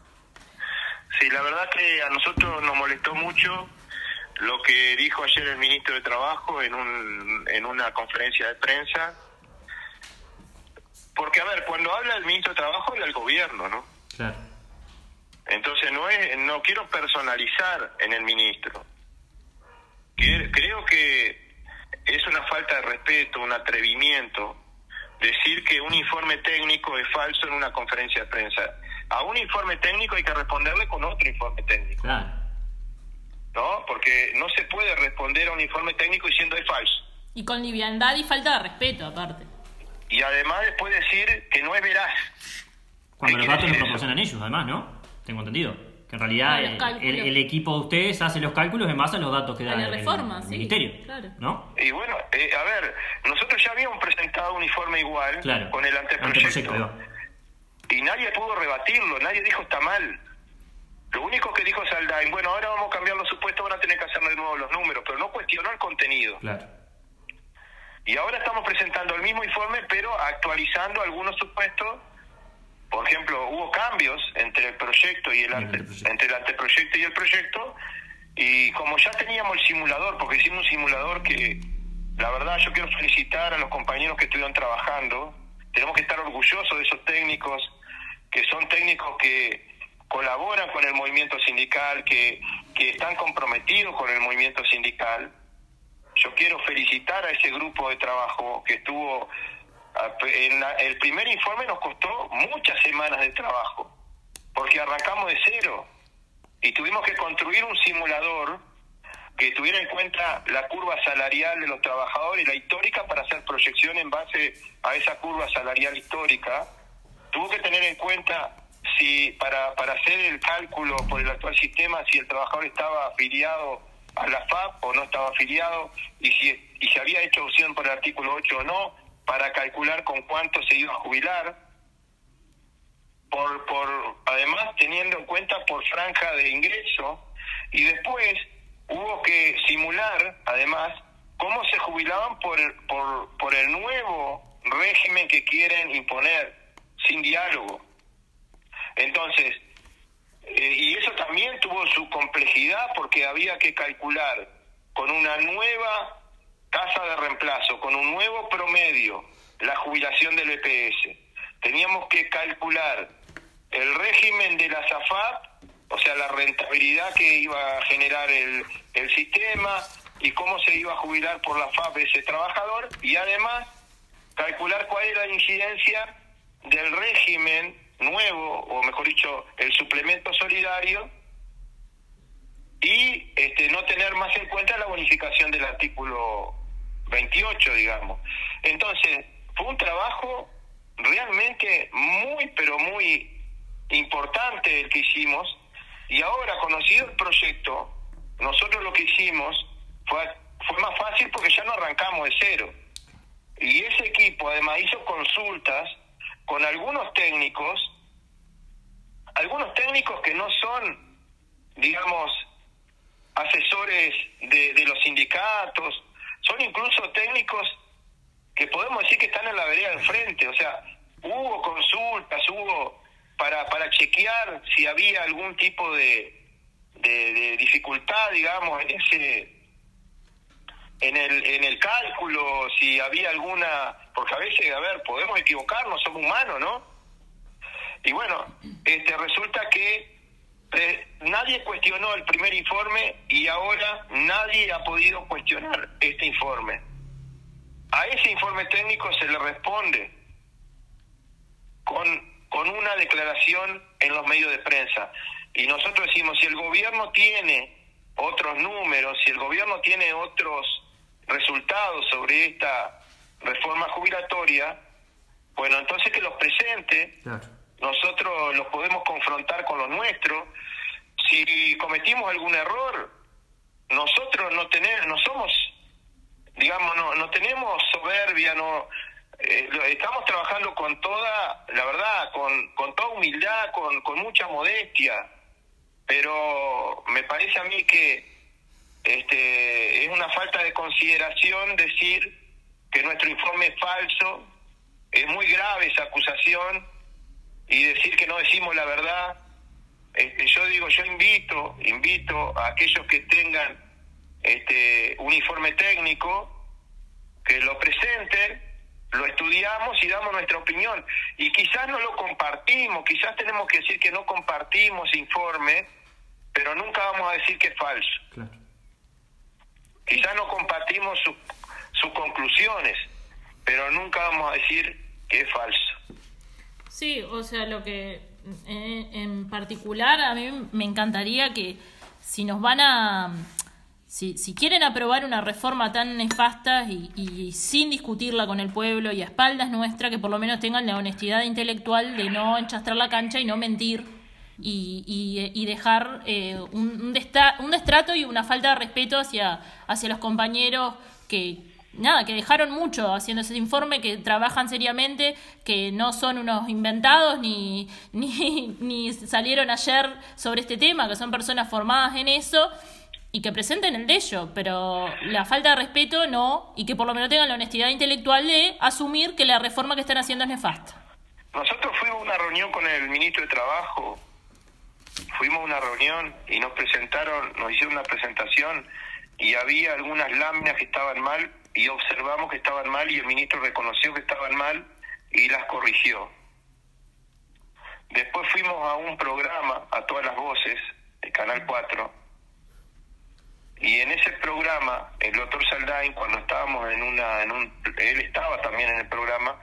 Sí, la verdad que a nosotros nos molestó mucho lo que dijo ayer el ministro de Trabajo en, un, en una conferencia de prensa. Porque, a ver, cuando habla el ministro de Trabajo, habla el gobierno, ¿no? Claro. Entonces, no, es, no quiero personalizar en el ministro creo que es una falta de respeto, un atrevimiento, decir que un informe técnico es falso en una conferencia de prensa. A un informe técnico hay que responderle con otro informe técnico, Claro. Porque no se puede responder a un informe técnico diciendo es falso. Y con liviandad y falta de respeto, aparte. Y además después decir que no es veraz. Cuando ¿Qué los datos los proporcionan ellos, además, ¿no? Tengo entendido. Que en realidad Ah, el, cálculos. el- el equipo de ustedes hace los cálculos en base a los datos que da la el, reforma, el sí, ministerio. claro. ¿No? Y bueno, eh, a ver, nosotros ya habíamos presentado un informe igual Claro. con el anteproyecto. Anteproyecto, y nadie pudo rebatirlo, nadie dijo está mal. Lo único que dijo Saldain, bueno, ahora vamos a cambiar los supuestos, van a tener que hacer de nuevo los números, pero no cuestionó el contenido. Claro. Y ahora estamos presentando el mismo informe, pero actualizando algunos supuestos. Por ejemplo, hubo cambios entre el proyecto y el, Y el ante- anteproyecto. entre el anteproyecto y el proyecto. Y como ya teníamos el simulador, porque hicimos un simulador que, la verdad, yo quiero felicitar a los compañeros que estuvieron trabajando. Tenemos que estar orgullosos de esos técnicos, que son técnicos que colaboran con el movimiento sindical, que, que están comprometidos con el movimiento sindical. Yo quiero felicitar a ese grupo de trabajo que estuvo... En la- el primer informe nos costó muchas semanas de trabajo, porque arrancamos de cero y tuvimos que construir un simulador que tuviera en cuenta la curva salarial de los trabajadores la histórica para hacer proyección en base a esa curva salarial histórica. Tuvo que tener en cuenta si para, para hacer el cálculo por el actual sistema si el trabajador estaba afiliado a la FAP o no estaba afiliado y si, y si había hecho opción por el artículo 8 o no para calcular con cuánto se iba a jubilar por, por además teniendo en cuenta por franja de ingreso y después hubo que simular además cómo se jubilaban por por, por el nuevo régimen que quieren imponer sin diálogo entonces eh, y eso también tuvo su complejidad porque había que calcular con una nueva tasa de reemplazo, con un nuevo promedio, la jubilación del EPS. Teníamos que calcular el régimen de la SAFAP, o sea, la rentabilidad que iba a generar el, el sistema y cómo se iba a jubilar por la FAP ese trabajador, y además calcular cuál era la incidencia del régimen nuevo, o mejor dicho, el suplemento solidario, y este, no tener más en cuenta la bonificación del artículo 28, digamos. Entonces, fue un trabajo realmente muy, pero muy importante el que hicimos, y ahora, conocido el proyecto, nosotros lo que hicimos fue, fue más fácil porque ya no arrancamos de cero. Y ese equipo además hizo consultas con algunos técnicos, algunos técnicos que no son, digamos, asesores de, los sindicatos, son incluso técnicos que podemos decir que están en la vereda del frente, o sea, hubo consultas, hubo para, para chequear si había algún tipo de, de, de dificultad, digamos, en ese en el, en el cálculo, si había alguna, porque a veces, a ver, podemos equivocarnos, somos humanos, ¿no? Y bueno, este resulta que eh, nadie cuestionó el primer informe y ahora nadie ha podido cuestionar este informe. A ese informe técnico se le responde con, con una declaración en los medios de prensa. Y nosotros decimos, si el gobierno tiene otros números, si el gobierno tiene otros resultados sobre esta reforma jubilatoria, bueno, entonces que los presente, Claro. nosotros los podemos confrontar con los nuestros. Si cometimos algún error, nosotros no tenemos, no somos, digamos, no, no tenemos soberbia, no eh, estamos trabajando con toda, la verdad, con, con toda humildad, con, con mucha modestia, pero me parece a mí que este es una falta de consideración decir que nuestro informe es falso, es muy grave esa acusación y decir que no decimos la verdad. Este, yo digo, yo invito, invito a aquellos que tengan este un informe técnico que lo presenten, lo estudiamos y damos nuestra opinión. Y quizás no lo compartimos, quizás tenemos que decir que no compartimos informe, pero nunca vamos a decir que es falso. Claro. Quizás no compartimos su, sus conclusiones, pero nunca vamos a decir que es falso. Sí, o sea, lo que eh, en particular a mí me encantaría que si nos van a si, si quieren aprobar una reforma tan nefasta y, y, sin discutirla con el pueblo y a espaldas nuestra, que por lo menos tengan la honestidad intelectual de no enchastrar la cancha y no mentir y, y, dejar eh, un, un, un, destrato y una falta de respeto hacia, hacia los compañeros que, nada, que dejaron mucho haciendo ese informe, que trabajan seriamente, que no son unos inventados ni, ni, ni salieron ayer sobre este tema, que son personas formadas en eso y que presenten el de ellos, pero la falta de respeto no, y que por lo menos tengan la honestidad intelectual de asumir que la reforma que están haciendo es nefasta. Nosotros fuimos a una reunión con el ministro de Trabajo, fuimos a una reunión y nos presentaron, nos hicieron una presentación y había algunas láminas que estaban mal y observamos que estaban mal y el ministro reconoció que estaban mal y las corrigió. Después fuimos a un programa, a todas las voces, de Canal 4, y en ese programa, el doctor Saldain, cuando estábamos en una, en un, él estaba también en el programa,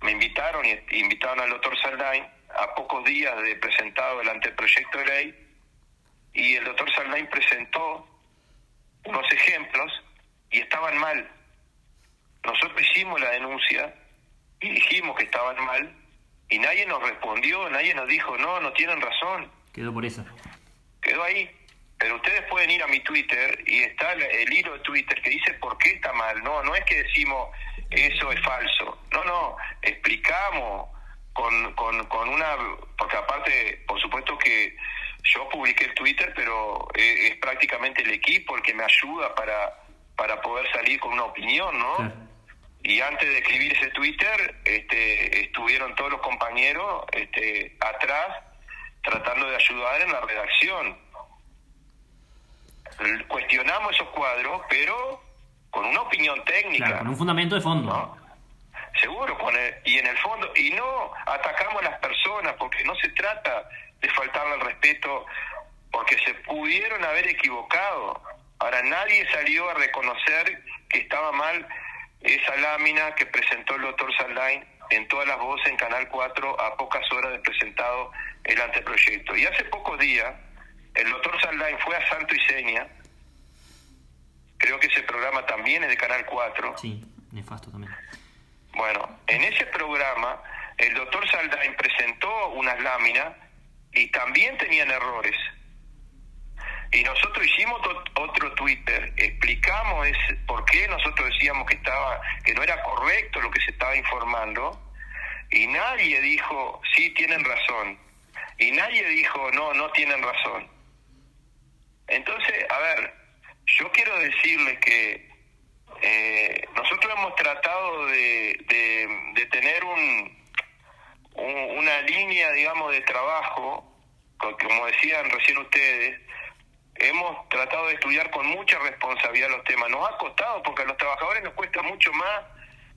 me invitaron y invitaron al doctor Saldain a pocos días de presentado el anteproyecto de ley, y el doctor Saldain presentó unos ejemplos y estaban mal. Nosotros hicimos la denuncia y dijimos que estaban mal, y nadie nos respondió, nadie nos dijo, no, no tienen razón. Quedó por eso. Quedó ahí. Pero ustedes pueden ir a mi Twitter y está el hilo de Twitter que dice por qué está mal. No, no es que decimos eso es falso. No, no, explicamos con, con, con una... Porque aparte, por supuesto que yo publiqué el Twitter, pero es, es prácticamente el equipo el que me ayuda para, para poder salir con una opinión, ¿no? Sí. Y antes de escribir ese Twitter, este, estuvieron todos los compañeros este, atrás tratando de ayudar en la redacción cuestionamos esos cuadros, pero con una opinión técnica. Claro, con un fundamento de fondo. ¿no? Seguro, con el, y en el fondo, y no atacamos a las personas, porque no se trata de faltarle al respeto, porque se pudieron haber equivocado. Ahora, nadie salió a reconocer que estaba mal esa lámina que presentó el doctor Saldain en todas las voces en Canal 4 a pocas horas de presentado el anteproyecto. Y hace pocos días, el doctor Saldain fue a Santo y Seña. Creo que ese programa también es de Canal 4. Sí, nefasto también. Bueno, en ese programa el doctor Saldain presentó unas láminas y también tenían errores. Y nosotros hicimos otro Twitter, explicamos ese, por qué nosotros decíamos que estaba que no era correcto lo que se estaba informando y nadie dijo, sí, tienen razón. Y nadie dijo, no, no tienen razón. Entonces, a ver, yo quiero decirles que eh, nosotros hemos tratado de, de, tener un, una línea, digamos, de trabajo, como decían recién ustedes, hemos tratado de estudiar con mucha responsabilidad los temas. Nos ha costado porque a los trabajadores nos cuesta mucho más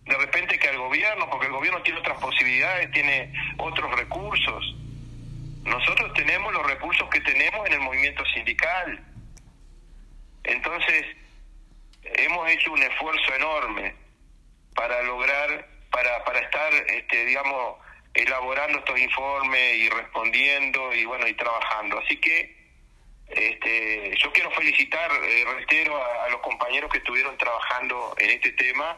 de repente que al gobierno, porque el gobierno tiene otras posibilidades, tiene otros recursos. Nosotros tenemos los recursos que tenemos en el movimiento sindical. Entonces, hemos hecho un esfuerzo enorme para lograr, para, para estar, este, digamos, elaborando estos informes y respondiendo y bueno, y trabajando. Así que este, yo quiero felicitar, eh, reitero, a, a los compañeros que estuvieron trabajando en este tema,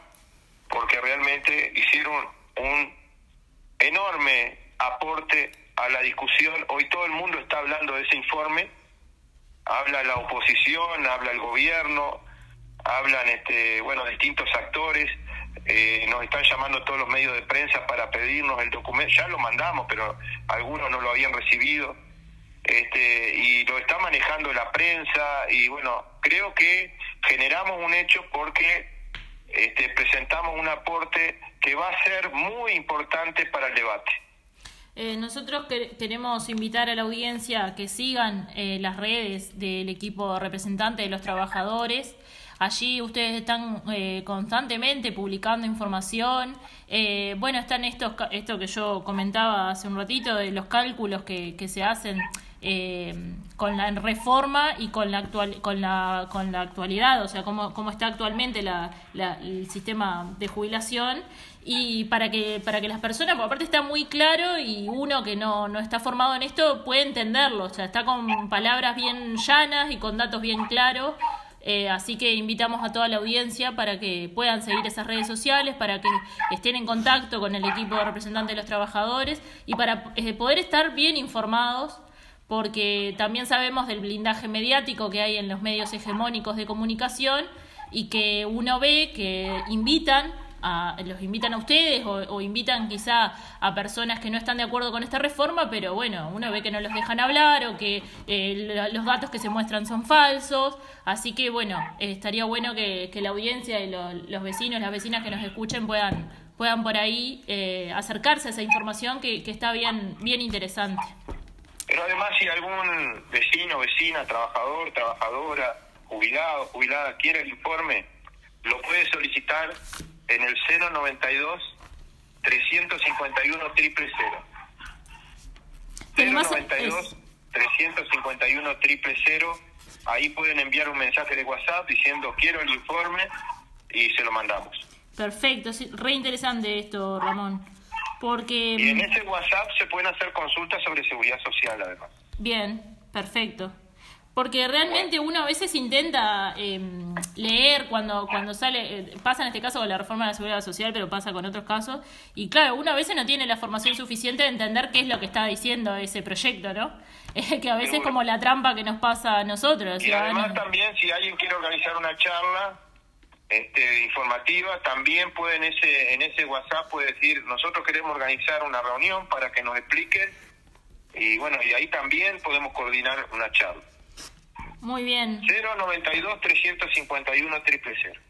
porque realmente hicieron un enorme aporte a la discusión. Hoy todo el mundo está hablando de ese informe, habla la oposición, habla el gobierno, hablan este, bueno, distintos actores, eh, nos están llamando todos los medios de prensa para pedirnos el documento, ya lo mandamos, pero algunos no lo habían recibido, este, y lo está manejando la prensa, y bueno, creo que generamos un hecho porque este, presentamos un aporte que va a ser muy importante para el debate. Eh, nosotros que, queremos invitar a la audiencia a que sigan eh, las redes del equipo representante de los trabajadores. Allí ustedes están eh, constantemente publicando información. Eh, bueno, están estos, esto que yo comentaba hace un ratito de los cálculos que, que se hacen eh, con la reforma y con la actual con la con la actualidad o sea cómo, cómo está actualmente la, la- el sistema de jubilación y para que para que las personas porque aparte está muy claro y uno que no, no está formado en esto puede entenderlo o sea está con palabras bien llanas y con datos bien claros eh, así que invitamos a toda la audiencia para que puedan seguir esas redes sociales, para que estén en contacto con el equipo de de los trabajadores y para eh, poder estar bien informados, porque también sabemos del blindaje mediático que hay en los medios hegemónicos de comunicación y que uno ve que invitan a, los invitan a ustedes o, o invitan quizá a personas que no están de acuerdo con esta reforma, pero bueno, uno ve que no los dejan hablar o que eh, los datos que se muestran son falsos, así que bueno, eh, estaría bueno que, que la audiencia y lo- los vecinos, las vecinas que nos escuchen puedan puedan por ahí eh, acercarse a esa información que, que está bien bien interesante. Pero además, si algún vecino, vecina, trabajador, trabajadora, jubilado, jubilada quiere el informe, lo puede solicitar en el 092 351 triple 092 351 triple Ahí pueden enviar un mensaje de WhatsApp diciendo quiero el informe y se lo mandamos. Perfecto, sí, re interesante esto, Ramón. Porque Y en ese WhatsApp se pueden hacer consultas sobre seguridad social, además. Bien, perfecto. Porque realmente uno a veces intenta eh, leer cuando, cuando sale, eh, pasa en este caso con la reforma de la seguridad social, pero pasa con otros casos, y claro, uno a veces no tiene la formación suficiente de entender qué es lo que está diciendo ese proyecto, ¿no? Eh, que a veces es como la trampa que nos pasa a nosotros, Y además también si alguien quiere organizar una charla este, informativa, también puede en ese, en ese WhatsApp puede decir, nosotros queremos organizar una reunión para que nos expliquen y bueno, y ahí también podemos coordinar una charla. Muy bien, 092 351 triple cero.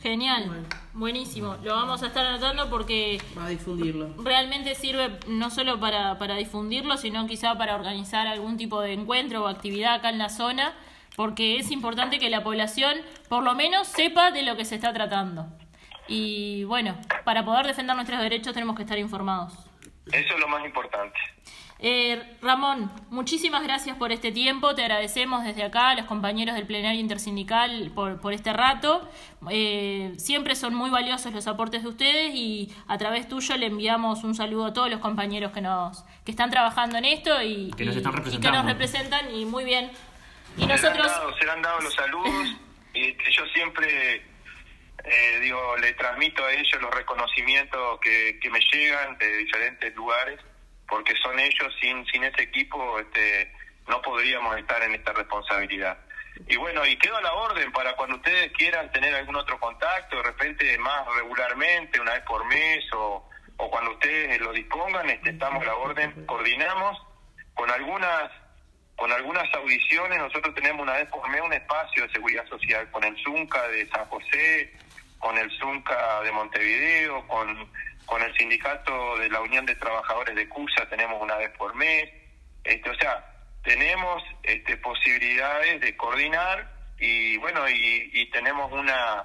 genial, Bueno. buenísimo. Lo vamos a estar anotando porque Va a difundirlo. realmente sirve no solo para, para difundirlo, sino quizá para organizar algún tipo de encuentro o actividad acá en la zona, porque es importante que la población por lo menos sepa de lo que se está tratando. Y bueno, para poder defender nuestros derechos tenemos que estar informados. Eso es lo más importante. Eh, Ramón, muchísimas gracias por este tiempo. Te agradecemos desde acá a los compañeros del plenario intersindical por, por este rato. Eh, siempre son muy valiosos los aportes de ustedes y a través tuyo le enviamos un saludo a todos los compañeros que nos que están trabajando en esto y Que nos y- están y que representando. nos representan y muy bien. Y Se han nosotros dado, se le han dado los saludos y que yo siempre eh, digo le transmito a ellos los reconocimientos que, que me llegan de diferentes lugares porque son ellos sin sin ese equipo este no podríamos estar en esta responsabilidad. Y bueno y quedo a la orden para cuando ustedes quieran tener algún otro contacto de repente más regularmente una vez por mes o, o cuando ustedes lo dispongan este, estamos a la orden coordinamos con algunas con algunas audiciones, nosotros tenemos una vez por mes un espacio de seguridad social con el ZUNCA de San José, con el ZUNCA de Montevideo, con, con el sindicato de la Unión de Trabajadores de CUSA, tenemos una vez por mes. Este, o sea, tenemos este, posibilidades de coordinar y bueno, y, y tenemos una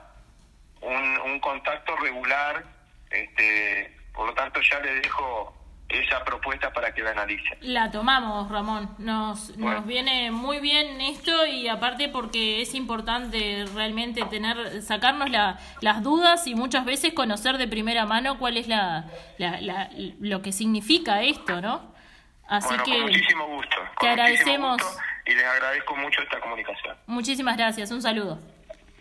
un, contacto regular, este, por lo tanto ya le dejo esa propuesta para que la analicen. La tomamos, Ramón. Nos, Bueno. nos viene muy bien esto y aparte porque es importante realmente tener, sacarnos la- las dudas y muchas veces conocer de primera mano cuál es la, la- la- lo que significa esto, ¿no? Así bueno, que con muchísimo gusto. con te agradecemos. gusto y les agradezco mucho esta comunicación. muchísimas gracias. Un saludo.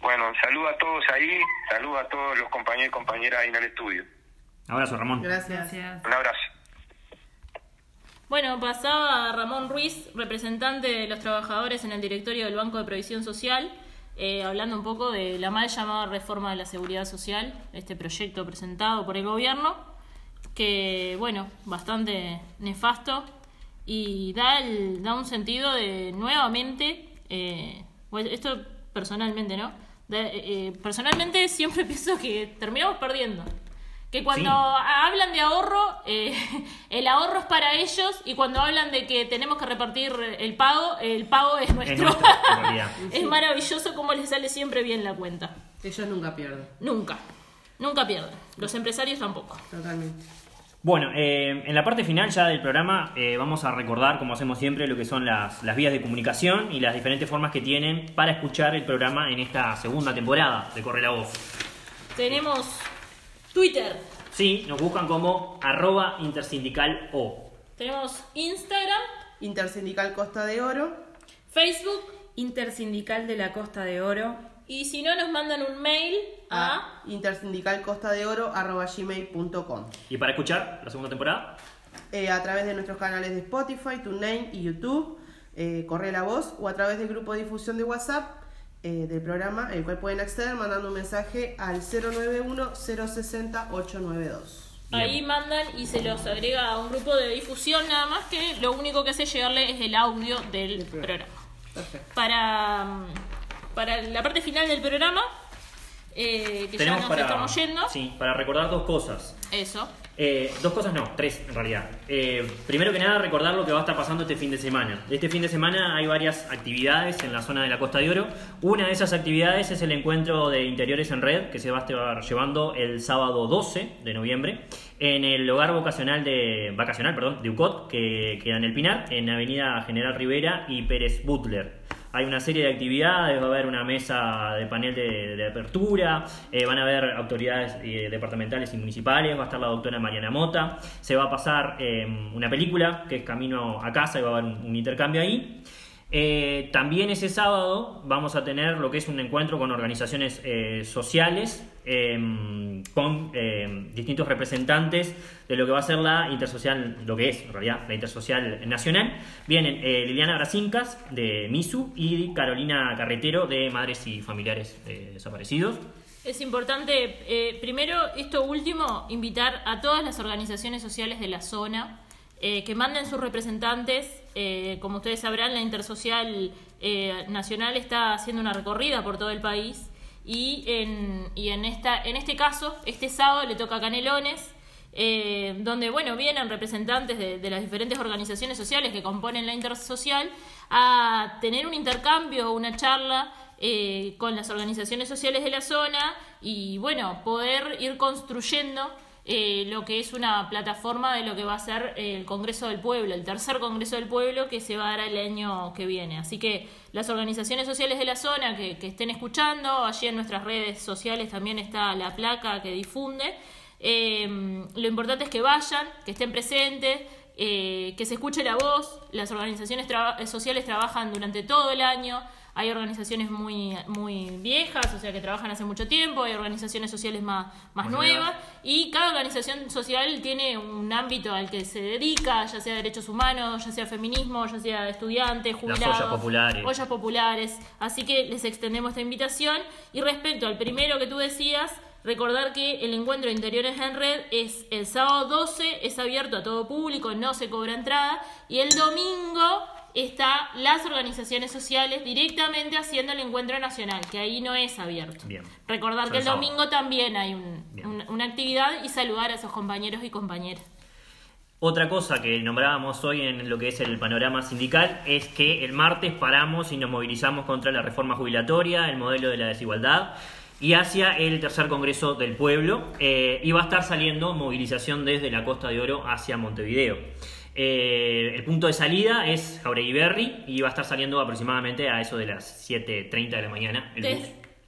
Bueno, saludo a todos ahí, saludo a todos los compañeros y compañeras ahí en el estudio. Abrazo, Ramón. Gracias. Un abrazo. Bueno, pasaba Ramón Ruiz, representante de los trabajadores en el directorio del Banco de Previsión Social, eh, hablando un poco de la mal llamada reforma de la seguridad social, este proyecto presentado por el gobierno, que, bueno, bastante nefasto y da, el- da un sentido de nuevamente, eh, bueno, esto personalmente, ¿no? De- eh, personalmente siempre pienso que terminamos perdiendo. Que cuando Sí. hablan de ahorro, eh, el ahorro es para ellos y cuando hablan de que tenemos que repartir el pago, el pago es nuestro. Es maravilloso cómo les sale siempre bien la cuenta. Ellos nunca pierden. Nunca. Nunca pierden. Los empresarios tampoco. Totalmente. Bueno, eh, en la parte final ya del programa eh, vamos a recordar, como hacemos siempre, lo que son las, las vías de comunicación y las diferentes formas que tienen para escuchar el programa en esta segunda temporada de Corre la Voz. Tenemos Twitter, Sí, nos buscan como arroba intersindical o. tenemos Instagram, Intersindical Costa de Oro. Facebook Intersindical de la Costa de Oro. y si no nos mandan un mail a a intersindicalcostadeoro.gmail.com Y para escuchar la segunda temporada, eh, a través de nuestros canales de Spotify, TuneIn y YouTube, eh, corre la voz o a través del grupo de difusión de WhatsApp eh, del programa, el cual pueden acceder mandando un mensaje al 091-060-892. Bien. Ahí mandan y se los agrega a un grupo de difusión nada más que lo único que hace llegarle es el audio del programa. Perfecto. Para, mm, para la parte final del programa, eh, que ya nos para, estamos yendo, sí, para recordar dos cosas. eso. Eh, dos cosas no, tres en realidad. Eh, primero que nada, recordar lo que va a estar pasando este fin de semana. Este fin de semana hay varias actividades en la zona de la Costa de Oro. Una de esas actividades es el encuentro de interiores en red que se va a estar llevando el sábado 12 de noviembre en el hogar vocacional de vacacional, perdón, de UCOT, que queda en el Pinar, en Avenida General Rivera y Pérez Butler. Hay una serie de actividades, va a haber una mesa de panel de, apertura, eh, van a haber autoridades eh, departamentales y municipales, va a estar la doctora Mariana Mota, se va a pasar eh, una película que es Camino a Casa y va a haber un intercambio ahí. Eh, también ese sábado vamos a tener lo que es un encuentro con organizaciones eh, sociales, eh, con eh, distintos representantes de lo que va a ser la intersocial, lo que es en realidad la intersocial nacional. Vienen eh, Liliana Brasincas de MISU y Carolina Carretero de Madres y Familiares eh, Desaparecidos. Es importante, primero, esto último, invitar a todas las organizaciones sociales de la zona que manden sus representantes. Eh, como ustedes sabrán, la Intersocial eh, Nacional está haciendo una recorrida por todo el país y en, y en, esta, en este caso, este sábado le toca a Canelones. eh, donde bueno vienen representantes de, de las diferentes organizaciones sociales que componen la intersocial a tener un intercambio, una charla con las organizaciones sociales de la zona y bueno, poder ir construyendo eh, lo que es una plataforma de lo que va a ser el Congreso del Pueblo, el tercer Congreso del Pueblo que se va a dar el año que viene. Así que las organizaciones sociales de la zona que, estén escuchando, allí en nuestras redes sociales también está la placa que difunde. Eh, lo importante es que vayan, que estén presentes, eh, que se escuche la voz. Las organizaciones sociales trabajan durante todo el año. Hay organizaciones muy, muy viejas, o sea, que trabajan hace mucho tiempo. Hay organizaciones sociales más, más nuevas. Y cada organización social tiene un ámbito al que se dedica, ya sea derechos humanos, ya sea feminismo, ya sea estudiantes, jubilados. ollas populares. ollas populares. Así que les extendemos esta invitación. Y respecto al primero que tú decías, recordar que el encuentro de interiores en red es el sábado 12, es abierto a todo público, no se cobra entrada. Y el domingo está las organizaciones sociales directamente haciendo el encuentro nacional, que ahí no es abierto. Bien. Recordar que el sábado. domingo también hay un- una actividad y saludar a esos compañeros y compañeras. Otra cosa que nombrábamos hoy en lo que es el panorama sindical es que el martes paramos y nos movilizamos contra la reforma jubilatoria, el modelo de la desigualdad y hacia el tercer Congreso del Pueblo. eh, y va a estar saliendo movilización desde la Costa de Oro hacia Montevideo. Eh, el punto de salida es Jauregui Berry y va a estar saliendo aproximadamente a eso de las 7.30 de la mañana. El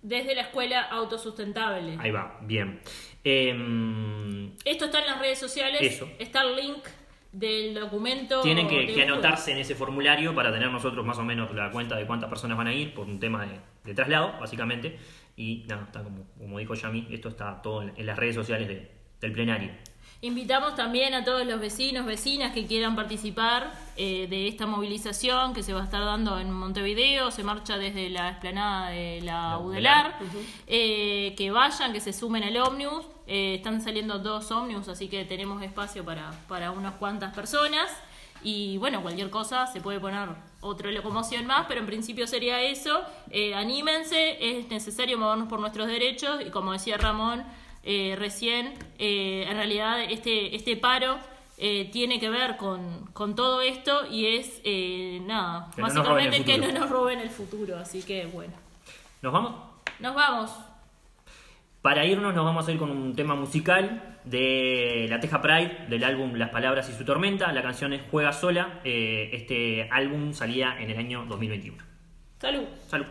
desde la escuela autosustentable. Ahí va, bien. Em, Esto está en las redes sociales. Eso. Está el link del documento. Tienen que, de que Google. anotarse en ese formulario para tener nosotros más o menos la cuenta de cuántas personas van a ir por un tema de, de traslado, básicamente. Y nada, está como, como dijo Yami, esto está todo en, en las redes sociales de- del plenario. Invitamos también a todos los vecinos, vecinas que quieran participar eh, de esta movilización que se va a estar dando en Montevideo. Se marcha desde la explanada de la La UDELAR. UDELAR. Eh, que vayan, que se sumen al ómnibus. Eh, están saliendo dos ómnibus, así que tenemos espacio para, para unas cuantas personas. Y bueno, cualquier cosa se puede poner otra locomoción más, pero en principio sería eso. Eh, anímense, es necesario movernos por nuestros derechos y como decía Ramón eh, recién, eh, en realidad este, este paro eh, tiene que ver con, con todo esto y es nada, Que no básicamente que no nos roben el futuro. Así que bueno, ¿Nos vamos? nos vamos. Para irnos nos vamos a ir con un tema musical de La Teja Pride, del álbum Las Palabras y su Tormenta. La canción es Juega Sola. Eh, este álbum salía en el año 2021. Salud. Salud.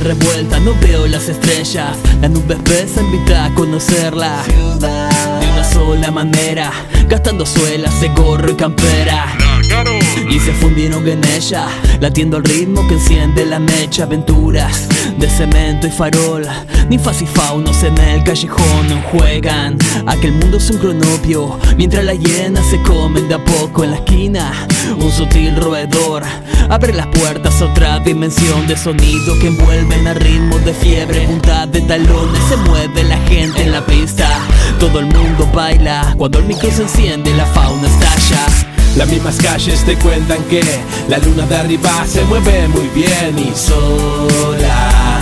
Revuelta, no veo las estrellas. La nube espesa invita a conocerla. De una sola manera, gastando suelas de gorro y campera. Y se fundieron en ella, latiendo el ritmo que enciende la mecha. Aventuras de cemento y farol, ninfas y faunos en el callejón juegan. a que el mundo es un cronopio, mientras las hienas se comen de a poco en la esquina. Un sutil roedor abre las puertas a otra dimensión de sonido que envuelven a ritmos de fiebre. Punta de talones se mueve la gente en la pista. Todo el mundo baila cuando el micro se enciende, la fauna estalla. Las mismas calles te cuentan que la luna de arriba se mueve muy bien y sola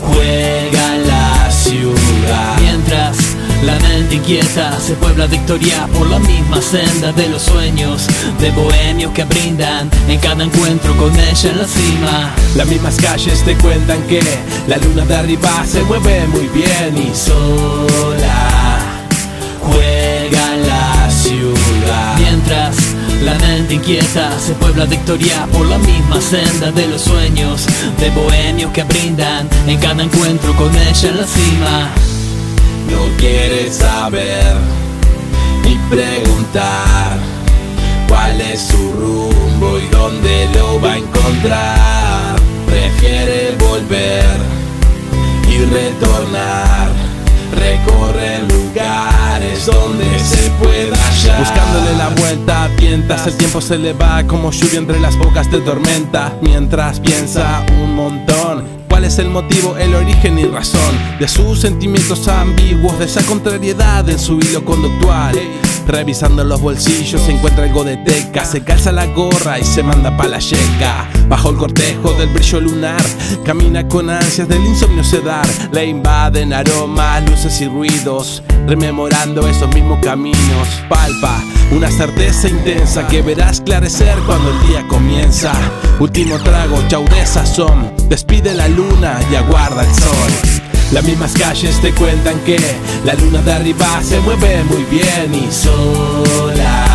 juega la ciudad. Mientras la mente inquieta se puebla victoria por la misma senda de los sueños de bohemios que brindan en cada encuentro con ella en la cima. Las mismas calles te cuentan que la luna de arriba se mueve muy bien y sola juega la ciudad. Mientras la mente inquieta se puebla victoria por la misma senda de los sueños de bohemios que brindan en cada encuentro con ella en la cima. No quiere saber ni preguntar cuál es su rumbo y dónde lo va a encontrar. Prefiere volver y retornar. Recorre donde se pueda hallar. Buscándole la vuelta, tientas, el tiempo se le va como lluvia entre las bocas de tormenta. Mientras piensa un montón cuál es el motivo, el origen y razón de sus sentimientos ambiguos, de esa contrariedad en su hilo conductual. Revisando los bolsillos se encuentra algo de teca, se calza la gorra y se manda pa' la yeca. Bajo el cortejo del brillo lunar, camina con ansias del insomnio sedar. Le invaden aromas, luces y ruidos, rememorando esos mismos caminos. Palpa una certeza intensa que verás clarecer cuando el día comienza. Último trago, chau de sazón, despide la luna y aguarda el sol. Las mismas calles te cuentan que la luna de arriba se mueve muy bien y sola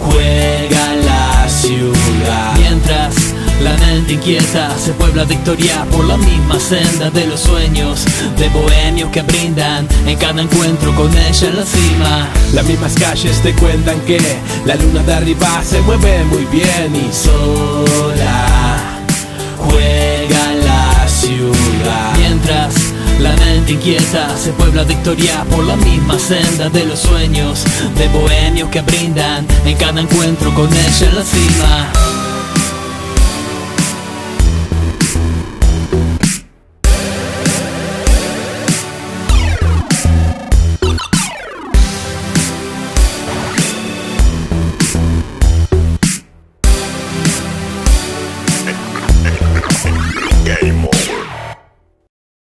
juega la ciudad. Mientras la mente inquieta se puebla victoria por la misma senda de los sueños de bohemios que brindan en cada encuentro con ella en la cima. Las mismas calles te cuentan que la luna de arriba se mueve muy bien y sola juega la ciudad. Mientras la mente inquieta se puebla victoria por la misma senda de los sueños de bohemios que brindan en cada encuentro con ella en la cima.